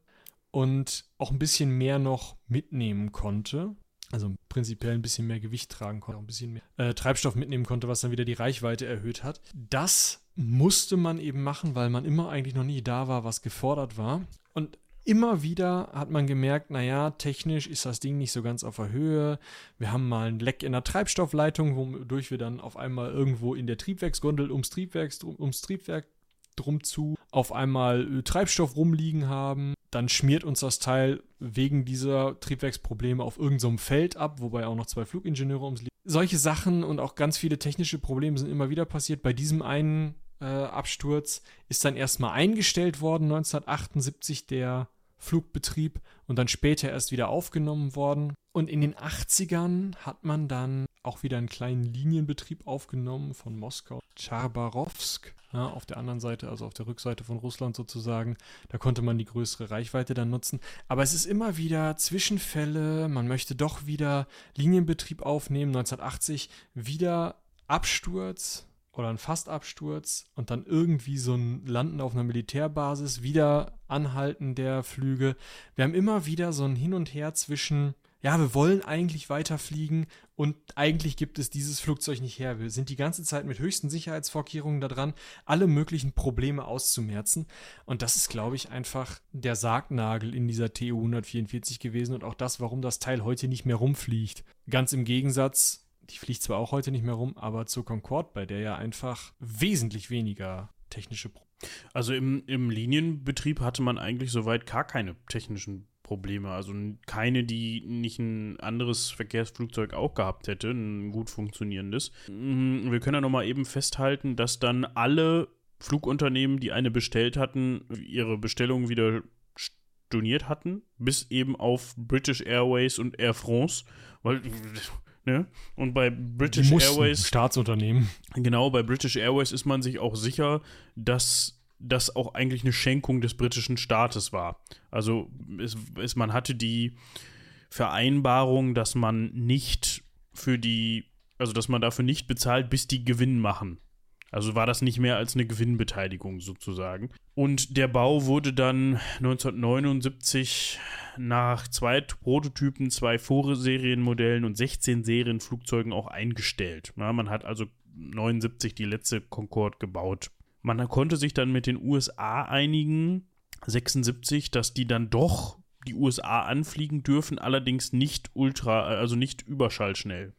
und auch ein bisschen mehr noch mitnehmen konnte. Also prinzipiell ein bisschen mehr Gewicht tragen konnte, auch ein bisschen mehr äh, Treibstoff mitnehmen konnte, was dann wieder die Reichweite erhöht hat. Das musste man eben machen, weil man immer eigentlich noch nie da war, was gefordert war. Und immer wieder hat man gemerkt, naja, technisch ist das Ding nicht so ganz auf der Höhe. Wir haben mal ein Leck in der Treibstoffleitung, wodurch wir dann auf einmal irgendwo in der Triebwerksgondel ums Triebwerk, ums Triebwerk drum zu auf einmal äh, Treibstoff rumliegen haben. Dann schmiert uns das Teil wegen dieser Triebwerksprobleme auf irgendeinem so Feld ab, wobei auch noch zwei Flugingenieure ums liegen. Solche Sachen und auch ganz viele technische Probleme sind immer wieder passiert. Bei diesem einen äh, Absturz ist dann erstmal eingestellt worden, 1978 der Flugbetrieb und dann später erst wieder aufgenommen worden. Und in den 80ern hat man dann auch wieder einen kleinen Linienbetrieb aufgenommen von Moskau, Charbarovsk, ja, auf der anderen Seite, also auf der Rückseite von Russland sozusagen. Da konnte man die größere Reichweite dann nutzen. Aber es ist immer wieder Zwischenfälle, man möchte doch wieder Linienbetrieb aufnehmen. 1980 wieder Absturz, oder ein Fastabsturz und dann irgendwie so ein Landen auf einer Militärbasis, wieder Anhalten der Flüge. Wir haben immer wieder so ein Hin und Her zwischen, ja, wir wollen eigentlich weiterfliegen und eigentlich gibt es dieses Flugzeug nicht her. Wir sind die ganze Zeit mit höchsten Sicherheitsvorkehrungen da dran, alle möglichen Probleme auszumerzen. Und das ist, glaube ich, einfach der Sargnagel in dieser TU 144 gewesen und auch das, warum das Teil heute nicht mehr rumfliegt. Ganz im Gegensatz die fliegt zwar auch heute nicht mehr rum, aber zur Concorde, bei der ja einfach wesentlich weniger technische Probleme. Also im, im Linienbetrieb hatte man eigentlich soweit gar keine technischen Probleme. Also keine, die nicht ein anderes Verkehrsflugzeug auch gehabt hätte, ein gut funktionierendes. Mhm, wir können ja nochmal eben festhalten, dass dann alle Flugunternehmen, die eine bestellt hatten, ihre Bestellung wieder storniert hatten, bis eben auf British Airways und Air France, weil Ne? Und bei British Airways. Staatsunternehmen. Genau, bei British Airways ist man sich auch sicher, dass das auch eigentlich eine Schenkung des britischen Staates war. Also es, es, man hatte die Vereinbarung, dass man nicht für die, also dass man dafür nicht bezahlt, bis die Gewinn machen. Also war das nicht mehr als eine Gewinnbeteiligung sozusagen. Und der Bau wurde dann 1979 nach zwei Prototypen, zwei Vorserienmodellen und 16 Serienflugzeugen auch eingestellt. Ja, man hat also 79 die letzte Concorde gebaut. Man konnte sich dann mit den USA einigen, 76, dass die dann doch die USA anfliegen dürfen, allerdings nicht ultra, also nicht überschallschnell.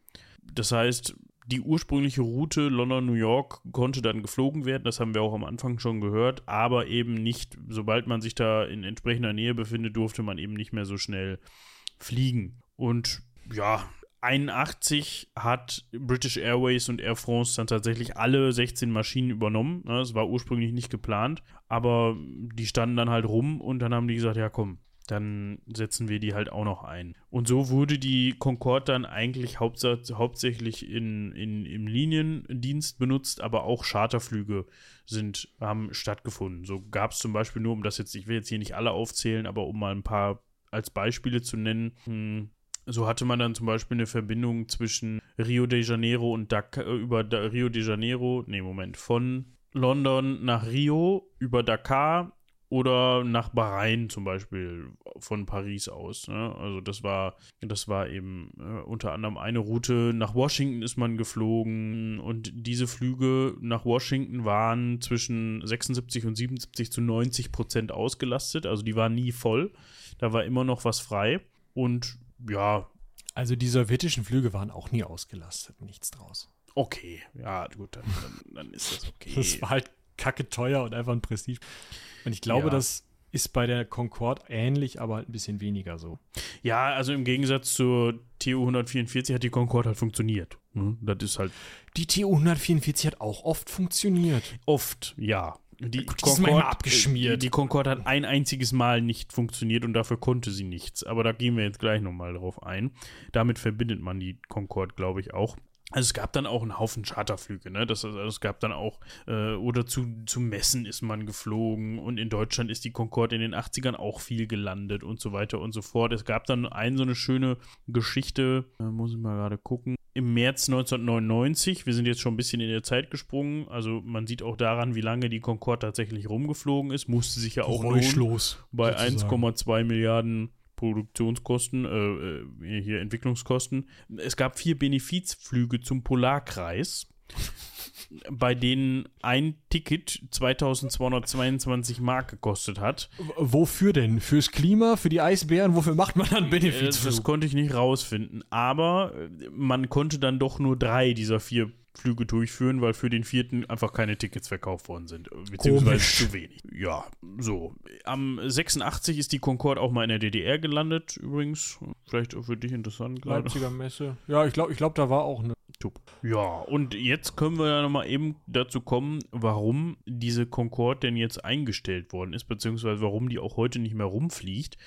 Das heißt, die ursprüngliche Route London-New York konnte dann geflogen werden, das haben wir auch am Anfang schon gehört, aber eben nicht, sobald man sich da in entsprechender Nähe befindet, durfte man eben nicht mehr so schnell fliegen. Und ja, 81 hat British Airways und Air France dann tatsächlich alle 16 Maschinen übernommen. Das war ursprünglich nicht geplant, aber die standen dann halt rum und dann haben die gesagt, ja komm, dann setzen wir die halt auch noch ein. Und so wurde die Concorde dann eigentlich hauptsächlich in, in, im Liniendienst benutzt, aber auch Charterflüge sind, haben stattgefunden. So gab es zum Beispiel nur, um das jetzt, ich will jetzt hier nicht alle aufzählen, aber um mal ein paar als Beispiele zu nennen, hm, so hatte man dann zum Beispiel eine Verbindung zwischen Rio de Janeiro und Dakar, äh, über Rio de Janeiro, nee, Moment, von London nach Rio über Dakar oder nach Bahrain zum Beispiel von Paris aus. Ne? Also das war, das war eben äh, unter anderem eine Route. Nach Washington ist man geflogen und diese Flüge nach Washington waren zwischen 76 und 77 zu 90 Prozent ausgelastet. Also die waren nie voll. Da war immer noch was frei. Und ja. Also die sowjetischen Flüge waren auch nie ausgelastet, nichts draus. Okay, ja, gut, dann, dann, dann ist das okay. das war halt kacke teuer und einfach ein Prestige. Und ich glaube, ja. das ist bei der Concorde ähnlich, aber halt ein bisschen weniger so. Ja, also im Gegensatz zur TU 144 hat die Concorde halt funktioniert. Hm? Das ist halt. Die TU 144 hat auch oft funktioniert. Oft, ja. Die, Gut, Concorde, abgeschmiert. Die Concorde hat ein einziges Mal nicht funktioniert und dafür konnte sie nichts. Aber da gehen wir jetzt gleich nochmal drauf ein. Damit verbindet man die Concorde, glaube ich, auch. Also es gab dann auch einen Haufen Charterflüge, ne? Das, also es gab dann auch, äh, oder zu, zu Messen ist man geflogen und in Deutschland ist die Concorde in den 80ern auch viel gelandet und so weiter und so fort. Es gab dann ein so eine schöne Geschichte, äh, muss ich mal gerade gucken. Im März 1999, wir sind jetzt schon ein bisschen in der Zeit gesprungen, also man sieht auch daran, wie lange die Concorde tatsächlich rumgeflogen ist, musste sich ja auch lohnen, bei 1,2 Milliarden Produktionskosten, äh, äh, hier Entwicklungskosten. Es gab vier Benefizflüge zum Polarkreis, bei denen ein Ticket 2222 Mark gekostet hat. Wofür denn? Fürs Klima, für die Eisbären? Wofür macht man dann Benefizflug? Das konnte ich nicht rausfinden. Aber man konnte dann doch nur drei dieser vier Flüge durchführen, weil für den vierten einfach keine Tickets verkauft worden sind. Beziehungsweise Komisch. zu wenig. Ja, so. Am 86 ist die Concorde auch mal in der DDR gelandet, übrigens. Vielleicht auch für dich interessant gerade. Leipziger Messe. Ja, ich glaube, ich glaub, da war auch eine. Ja, und jetzt können wir ja nochmal eben dazu kommen, warum diese Concorde denn jetzt eingestellt worden ist, beziehungsweise warum die auch heute nicht mehr rumfliegt.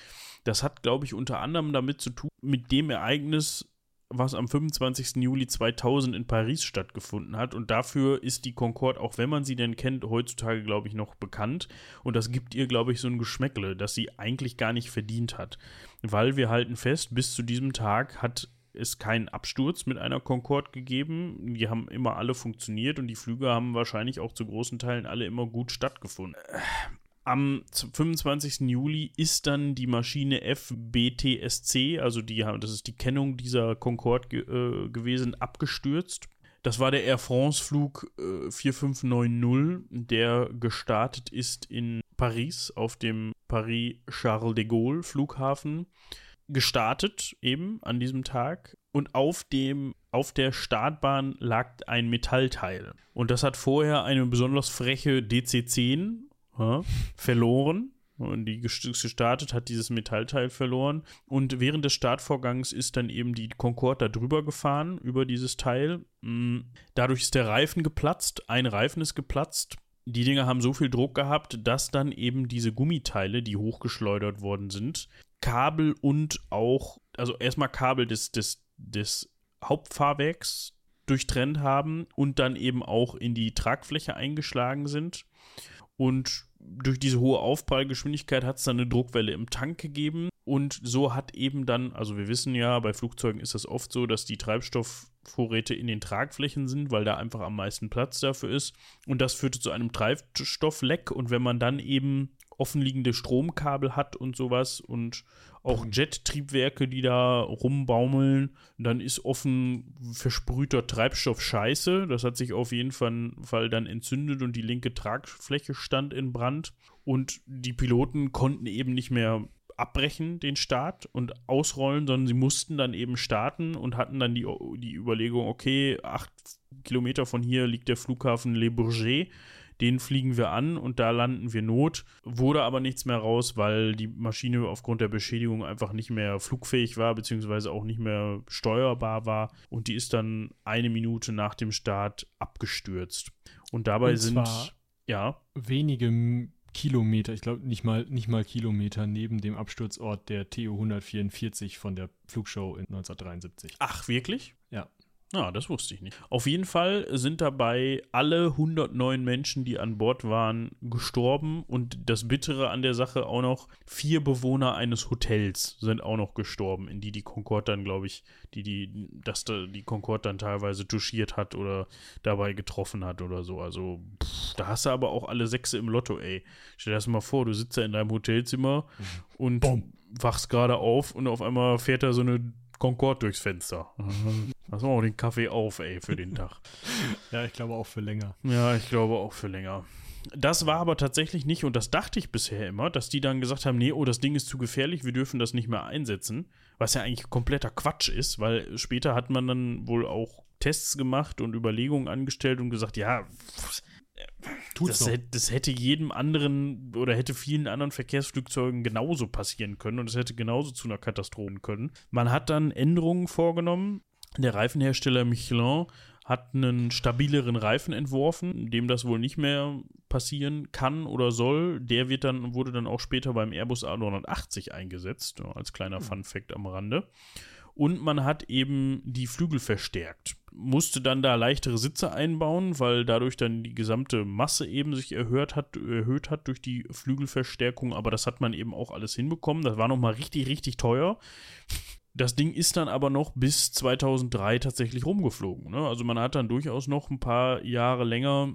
Das hat, glaube ich, unter anderem damit zu tun, mit dem Ereignis, was am 25. Juli 2000 in Paris stattgefunden hat. Und dafür ist die Concorde, auch wenn man sie denn kennt, heutzutage, glaube ich, noch bekannt. Und das gibt ihr, glaube ich, so ein Geschmäckle, das sie eigentlich gar nicht verdient hat. Weil wir halten fest, bis zu diesem Tag hat es keinen Absturz mit einer Concorde gegeben. Die haben immer alle funktioniert und die Flüge haben wahrscheinlich auch zu großen Teilen alle immer gut stattgefunden. Am 25. Juli ist dann die Maschine FBTSC, also die, das ist die Kennung dieser Concorde äh, gewesen, abgestürzt. Das war der Air France-Flug äh, 4590, der gestartet ist in Paris auf dem Paris-Charles de Gaulle Flughafen. Gestartet eben an diesem Tag und auf dem auf der Startbahn lag ein Metallteil. Und das hat vorher eine besonders freche DC-10 ja, verloren. Und die gestartet hat dieses Metallteil verloren. Und während des Startvorgangs ist dann eben die Concorde da drüber gefahren, über dieses Teil. Mm, dadurch ist der Reifen geplatzt. Ein Reifen ist geplatzt. Die Dinger haben so viel Druck gehabt, dass dann eben diese Gummiteile, die hochgeschleudert worden sind, Kabel und auch, also erstmal Kabel des, des, des Hauptfahrwerks durchtrennt haben und dann eben auch in die Tragfläche eingeschlagen sind. Und durch diese hohe Aufprallgeschwindigkeit hat es dann eine Druckwelle im Tank gegeben. Und so hat eben dann, also wir wissen ja, bei Flugzeugen ist das oft so, dass die Treibstoffvorräte in den Tragflächen sind, weil da einfach am meisten Platz dafür ist. Und das führte zu einem Treibstoffleck. Und wenn man dann eben offenliegende Stromkabel hat und sowas und auch Jet-Triebwerke, die da rumbaumeln, dann ist offen versprühter Treibstoff scheiße. Das hat sich auf jeden Fall dann entzündet und die linke Tragfläche stand in Brand. Und die Piloten konnten eben nicht mehr abbrechen, den Start und ausrollen, sondern sie mussten dann eben starten und hatten dann die, die Überlegung, okay, acht Kilometer von hier liegt der Flughafen Le Bourget den fliegen wir an und da landen wir Not. Wurde aber nichts mehr raus, weil die Maschine aufgrund der Beschädigung einfach nicht mehr flugfähig war, beziehungsweise auch nicht mehr steuerbar war. Und die ist dann eine Minute nach dem Start abgestürzt. Und dabei und sind ja wenige Kilometer, ich glaube nicht mal, nicht mal Kilometer neben dem Absturzort der TU 144 von der Flugshow in 1973. Ach, wirklich? Ja. Ah, das wusste ich nicht. Auf jeden Fall sind dabei alle 109 Menschen, die an Bord waren, gestorben und das Bittere an der Sache auch noch, vier Bewohner eines Hotels sind auch noch gestorben, in die die Concorde dann, glaube ich, die, die, dass da die Concorde dann teilweise touchiert hat oder dabei getroffen hat oder so. Also, pff, da hast du aber auch alle Sechse im Lotto, ey. Stell dir das mal vor, du sitzt da in deinem Hotelzimmer und Bom. wachst gerade auf und auf einmal fährt da so eine Concorde durchs Fenster. Lass mal auch den Kaffee auf, ey, für den Tag. Ja, ich glaube auch für länger. Ja, ich glaube auch für länger. Das war aber tatsächlich nicht, und das dachte ich bisher immer, dass die dann gesagt haben, nee, oh, das Ding ist zu gefährlich, wir dürfen das nicht mehr einsetzen. Was ja eigentlich kompletter Quatsch ist, weil später hat man dann wohl auch Tests gemacht und Überlegungen angestellt und gesagt, ja, Tut's das, hätte, das hätte jedem anderen oder hätte vielen anderen Verkehrsflugzeugen genauso passieren können und es hätte genauso zu einer Katastrophe können. Man hat dann Änderungen vorgenommen. Der Reifenhersteller Michelin hat einen stabileren Reifen entworfen, dem das wohl nicht mehr passieren kann oder soll. Der wird dann, wurde dann auch später beim Airbus A380 eingesetzt, als kleiner Fun Fact am Rande. Und man hat eben die Flügel verstärkt. Musste dann da leichtere Sitze einbauen, weil dadurch dann die gesamte Masse eben sich erhöht hat, erhöht hat durch die Flügelverstärkung. Aber das hat man eben auch alles hinbekommen. Das war nochmal richtig, richtig teuer. Das Ding ist dann aber noch bis 2003 tatsächlich rumgeflogen. Ne? Also man hat dann durchaus noch ein paar Jahre länger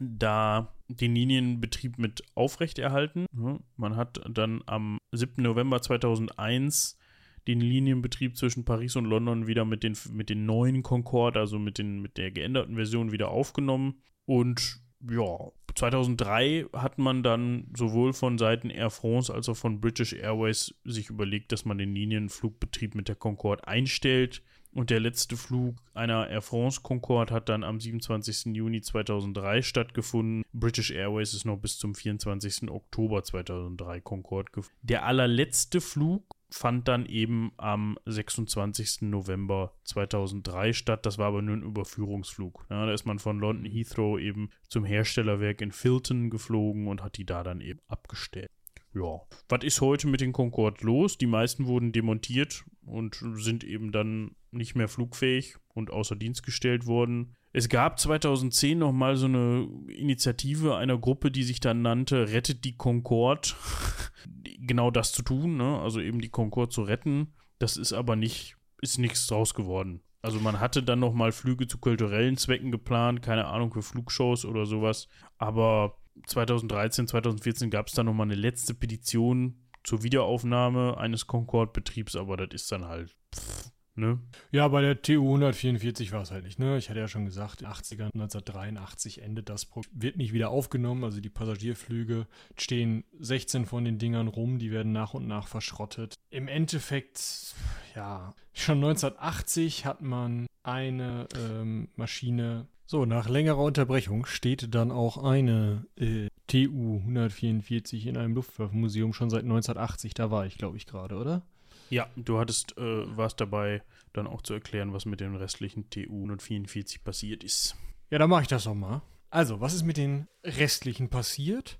da den Linienbetrieb mit aufrechterhalten. Ne? Man hat dann am 7. November 2001 den Linienbetrieb zwischen Paris und London wieder mit den, mit den neuen Concorde, also mit, den, mit der geänderten Version wieder aufgenommen. Und ja, 2003 hat man dann sowohl von Seiten Air France als auch von British Airways sich überlegt, dass man den Linienflugbetrieb mit der Concorde einstellt. Und der letzte Flug einer Air France Concorde hat dann am 27. Juni 2003 stattgefunden. British Airways ist noch bis zum 24. Oktober 2003 Concorde gefunden. Der allerletzte Flug fand dann eben am 26. November 2003 statt. Das war aber nur ein Überführungsflug. Ja, da ist man von London Heathrow eben zum Herstellerwerk in Filton geflogen und hat die da dann eben abgestellt. Ja, was ist heute mit den Concorde los? Die meisten wurden demontiert und sind eben dann nicht mehr flugfähig und außer Dienst gestellt worden. Es gab 2010 nochmal so eine Initiative einer Gruppe, die sich dann nannte Rettet die Concorde. genau das zu tun, ne? also eben die Concorde zu retten. Das ist aber nicht, ist nichts draus geworden. Also man hatte dann nochmal Flüge zu kulturellen Zwecken geplant, keine Ahnung, für Flugshows oder sowas. Aber 2013, 2014 gab es dann nochmal eine letzte Petition zur Wiederaufnahme eines Concorde-Betriebs, aber das ist dann halt, pff, ne? Ja, bei der TU 144 war es halt nicht, ne? Ich hatte ja schon gesagt, 80er, 1983 endet das Programm. Wird nicht wieder aufgenommen, also die Passagierflüge stehen 16 von den Dingern rum, die werden nach und nach verschrottet. Im Endeffekt, ja, schon 1980 hat man eine ähm, Maschine. So, nach längerer Unterbrechung steht dann auch eine äh, TU 144 in einem Luftwaffenmuseum schon seit 1980. Da war ich, glaube ich, gerade, oder? Ja, du hattest, äh, warst dabei, dann auch zu erklären, was mit den restlichen TU 144 passiert ist. Ja, dann mache ich das doch mal. Also, was ist mit den restlichen passiert?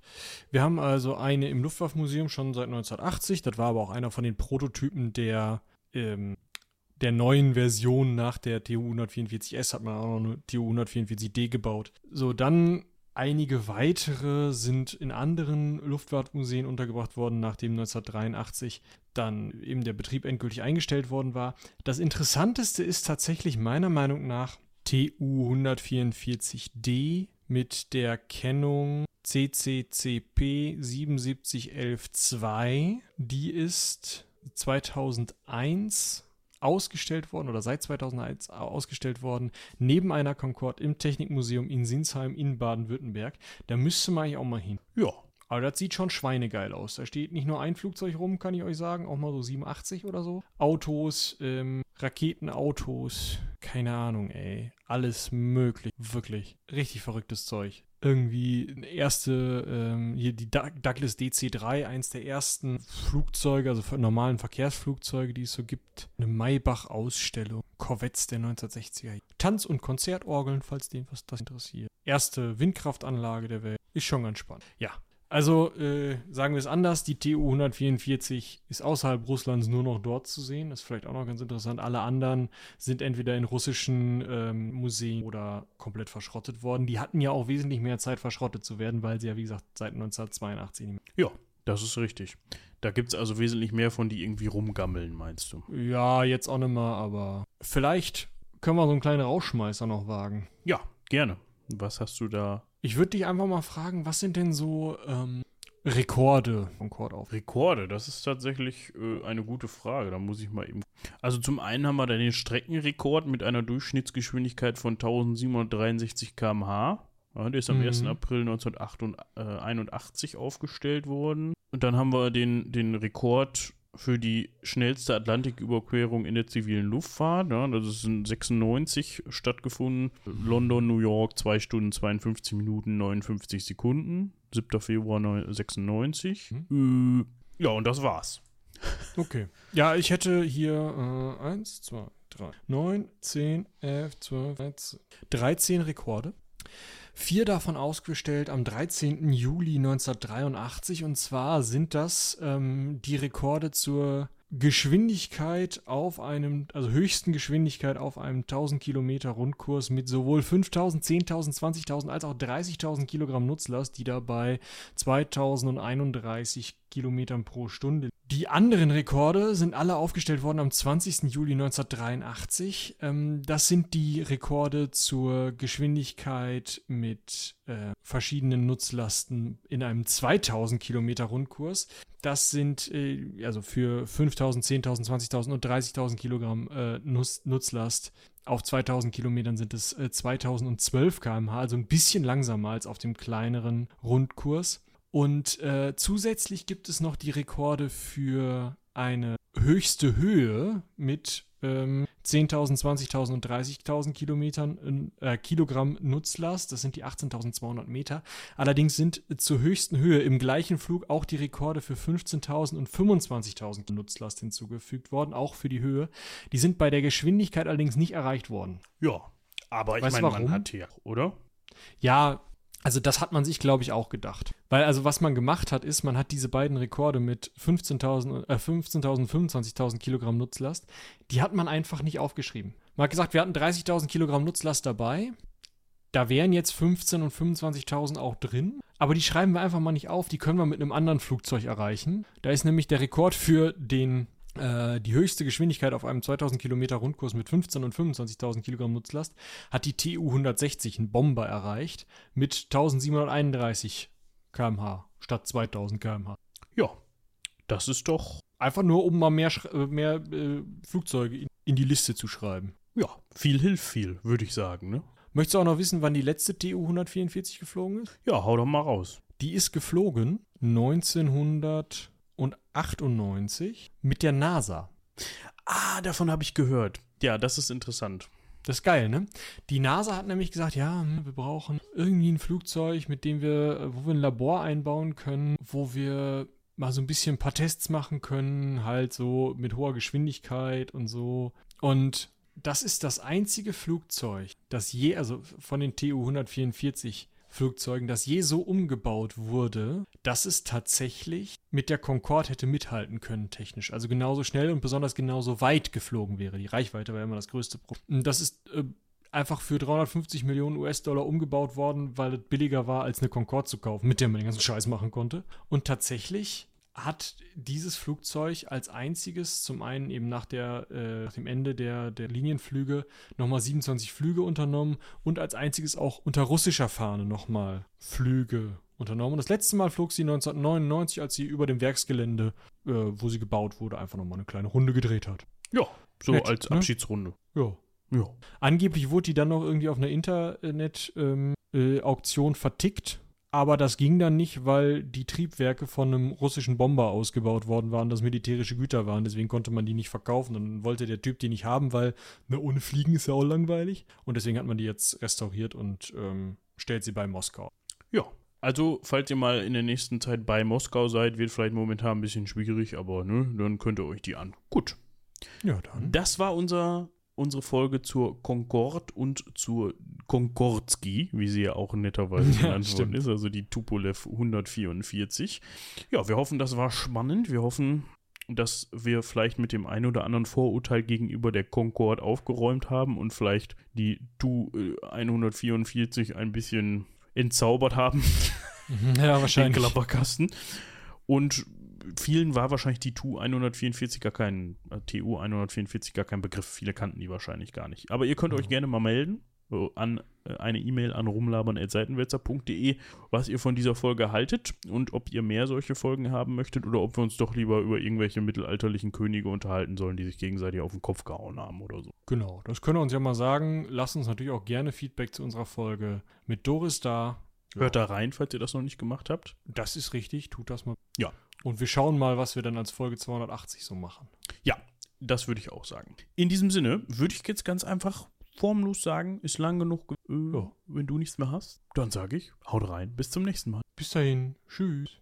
Wir haben also eine im Luftwaffenmuseum schon seit 1980. Das war aber auch einer von den Prototypen der, ähm, der neuen Version nach der TU 144S. Hat man auch noch eine TU 144D gebaut. So, dann einige weitere sind in anderen Luftfahrtmuseen untergebracht worden, nachdem 1983 dann eben der Betrieb endgültig eingestellt worden war. Das Interessanteste ist tatsächlich meiner Meinung nach TU 144D mit der Kennung CCCP 77112. Die ist 2001 ausgestellt worden oder seit 2001 ausgestellt worden, neben einer Concorde im Technikmuseum in Sinsheim in Baden-Württemberg. Da müsste man eigentlich auch mal hin. Ja, Aber das sieht schon schweinegeil aus. Da steht nicht nur ein Flugzeug rum, kann ich euch sagen, auch mal so 87 oder so. Autos, ähm, Raketenautos, keine Ahnung, ey. Alles möglich, wirklich. Richtig verrücktes Zeug. Irgendwie erste, ähm, hier die Doug- Douglas DC-3, eins der ersten Flugzeuge, also normalen Verkehrsflugzeuge, die es so gibt. Eine Maybach-Ausstellung, Corvettes der 1960er. Tanz- und Konzertorgeln, falls den was das interessiert. Erste Windkraftanlage der Welt. Ist schon ganz spannend. Ja, Also äh, sagen wir es anders, die TU 144 ist außerhalb Russlands nur noch dort zu sehen. Das ist vielleicht auch noch ganz interessant. Alle anderen sind entweder in russischen ähm, Museen oder komplett verschrottet worden. Die hatten ja auch wesentlich mehr Zeit, verschrottet zu werden, weil sie ja, wie gesagt, seit 1982 nicht mehr. Ja, das ist richtig. Da gibt es also wesentlich mehr von, die irgendwie rumgammeln, meinst du? Ja, jetzt auch nicht mehr, aber vielleicht können wir so einen kleinen Rauschmeißer noch wagen. Ja, gerne. Was hast du da ich würde dich einfach mal fragen, was sind denn so ähm, Rekorde von Chord auf? Rekorde, das ist tatsächlich äh, eine gute Frage. Da muss ich mal eben. Also zum einen haben wir da den Streckenrekord mit einer Durchschnittsgeschwindigkeit von 1763 km/h. Ja, der ist am mhm. 1. April 1981 aufgestellt worden. Und dann haben wir den, den Rekord für die schnellste Atlantiküberquerung in der zivilen Luftfahrt. Ja, das ist in 96 stattgefunden. London, New York, 2 Stunden 52 Minuten 59 Sekunden. 7. Februar 96. Mhm. Äh, ja, und das war's. Okay. Ja, ich hätte hier 1, 2, 3, 9, 10, 11, 12, 13, 13 Rekorde. Vier davon ausgestellt am 13. Juli 1983. Und zwar sind das ähm, die Rekorde zur Geschwindigkeit auf einem, also höchsten Geschwindigkeit auf einem 1000 Kilometer Rundkurs mit sowohl 5000, 10.000, 20.000 als auch 30.000 Kilogramm Nutzlast, die dabei 2031 Kilometern pro Stunde. Die anderen Rekorde sind alle aufgestellt worden am 20. Juli 1983. Ähm, das sind die Rekorde zur Geschwindigkeit mit äh, verschiedenen Nutzlasten in einem 2000 Kilometer Rundkurs. Das sind äh, also für 5000, 10.000, 20.000 und 30.000 Kilogramm äh, Nutz Nutzlast. Auf 2000 Kilometern sind es äh, 2012 km/h, also ein bisschen langsamer als auf dem kleineren Rundkurs. Und äh, zusätzlich gibt es noch die Rekorde für eine höchste Höhe mit ähm, 10.000, 20.000 und 30.000 Kilometern äh, Kilogramm Nutzlast. Das sind die 18.200 Meter. Allerdings sind zur höchsten Höhe im gleichen Flug auch die Rekorde für 15.000 und 25.000 Nutzlast hinzugefügt worden, auch für die Höhe. Die sind bei der Geschwindigkeit allerdings nicht erreicht worden. Ja, aber ich meine, man hat hier, oder? Ja, also das hat man sich, glaube ich, auch gedacht. Weil also was man gemacht hat, ist, man hat diese beiden Rekorde mit 15.000, äh, 15.000, 25.000 Kilogramm Nutzlast, die hat man einfach nicht aufgeschrieben. Man hat gesagt, wir hatten 30.000 Kilogramm Nutzlast dabei. Da wären jetzt 15.000 und 25.000 auch drin. Aber die schreiben wir einfach mal nicht auf. Die können wir mit einem anderen Flugzeug erreichen. Da ist nämlich der Rekord für den die höchste Geschwindigkeit auf einem 2000 Kilometer Rundkurs mit 15.000 und 25.000 Kilogramm Nutzlast hat die TU 160, ein Bomber, erreicht mit 1731 km/h statt 2000 km/h. Ja, das ist doch. Einfach nur, um mal mehr, äh, mehr äh, Flugzeuge in, in, die Liste zu schreiben. Ja, viel hilft viel, würde ich sagen. Ne? Möchtest du auch noch wissen, wann die letzte TU 144 geflogen ist? Ja, hau doch mal raus. Die ist geflogen 1900 und 98 mit der NASA. Ah, davon habe ich gehört. Ja, das ist interessant. Das ist geil, ne? Die NASA hat nämlich gesagt, ja, hm, wir brauchen irgendwie ein Flugzeug, mit dem wir, wo wir ein Labor einbauen können, wo wir mal so ein bisschen ein paar Tests machen können, halt so mit hoher Geschwindigkeit und so. Und das ist das einzige Flugzeug, das je, also von den TU 144 Flugzeugen, das je so umgebaut wurde, dass es tatsächlich mit der Concorde hätte mithalten können, technisch. Also genauso schnell und besonders genauso weit geflogen wäre. Die Reichweite war immer das größte Problem. Das ist äh, einfach für 350 Millionen US-Dollar umgebaut worden, weil es billiger war, als eine Concorde zu kaufen, mit der man den ganzen Scheiß machen konnte. Und tatsächlich hat dieses Flugzeug als einziges zum einen eben nach, der, äh, nach dem Ende der, der Linienflüge nochmal 27 Flüge unternommen und als einziges auch unter russischer Fahne nochmal Flüge unternommen. Und das letzte Mal flog sie 1999, als sie über dem Werksgelände, äh, wo sie gebaut wurde, einfach nochmal eine kleine Runde gedreht hat. Ja, so Nett, als ne? Abschiedsrunde. Ja. ja. Angeblich wurde die dann noch irgendwie auf einer Internet-Auktion ähm, äh, vertickt aber das ging dann nicht, weil die Triebwerke von einem russischen Bomber ausgebaut worden waren, das militärische Güter waren. Deswegen konnte man die nicht verkaufen. Dann wollte der Typ die nicht haben, weil ne, ohne Fliegen ist ja auch langweilig. Und deswegen hat man die jetzt restauriert und ähm, stellt sie bei Moskau. Ja, also, falls ihr mal in der nächsten Zeit bei Moskau seid, wird vielleicht momentan ein bisschen schwierig, aber ne, dann könnt ihr euch die an. Gut. Ja, dann. Das war unser unsere Folge zur Concorde und zur Konkordski, wie sie ja auch netterweise Ja, genannt worden stimmt. ist, also die Tupolev 144. Ja, wir hoffen, das war spannend. Wir hoffen, dass wir vielleicht mit dem einen oder anderen Vorurteil gegenüber der Concorde aufgeräumt haben und vielleicht die Tu äh, 144 ein bisschen entzaubert haben, Ja, den wahrscheinlich. Klapperkasten. Und vielen war wahrscheinlich die TU 144 gar kein, äh, TU 144 gar kein Begriff. Viele kannten die wahrscheinlich gar nicht. Aber ihr könnt euch Ja. gerne mal melden äh, an äh, eine E-Mail an rumlabern.seitenwälzer.de, was ihr von dieser Folge haltet und ob ihr mehr solche Folgen haben möchtet oder ob wir uns doch lieber über irgendwelche mittelalterlichen Könige unterhalten sollen, die sich gegenseitig auf den Kopf gehauen haben oder so. Genau, das könnt ihr uns ja mal sagen. Lasst uns natürlich auch gerne Feedback zu unserer Folge mit Doris da. Hört da rein, falls ihr das noch nicht gemacht habt. Das ist richtig, tut das mal. Ja. Und wir schauen mal, was wir dann als Folge 280 so machen. Ja, das würde ich auch sagen. In diesem Sinne würde ich jetzt ganz einfach formlos sagen, ist lang genug. ge- Äh, Ja. Wenn du nichts mehr hast, dann sage ich, haut rein. Bis zum nächsten Mal. Bis dahin, tschüss.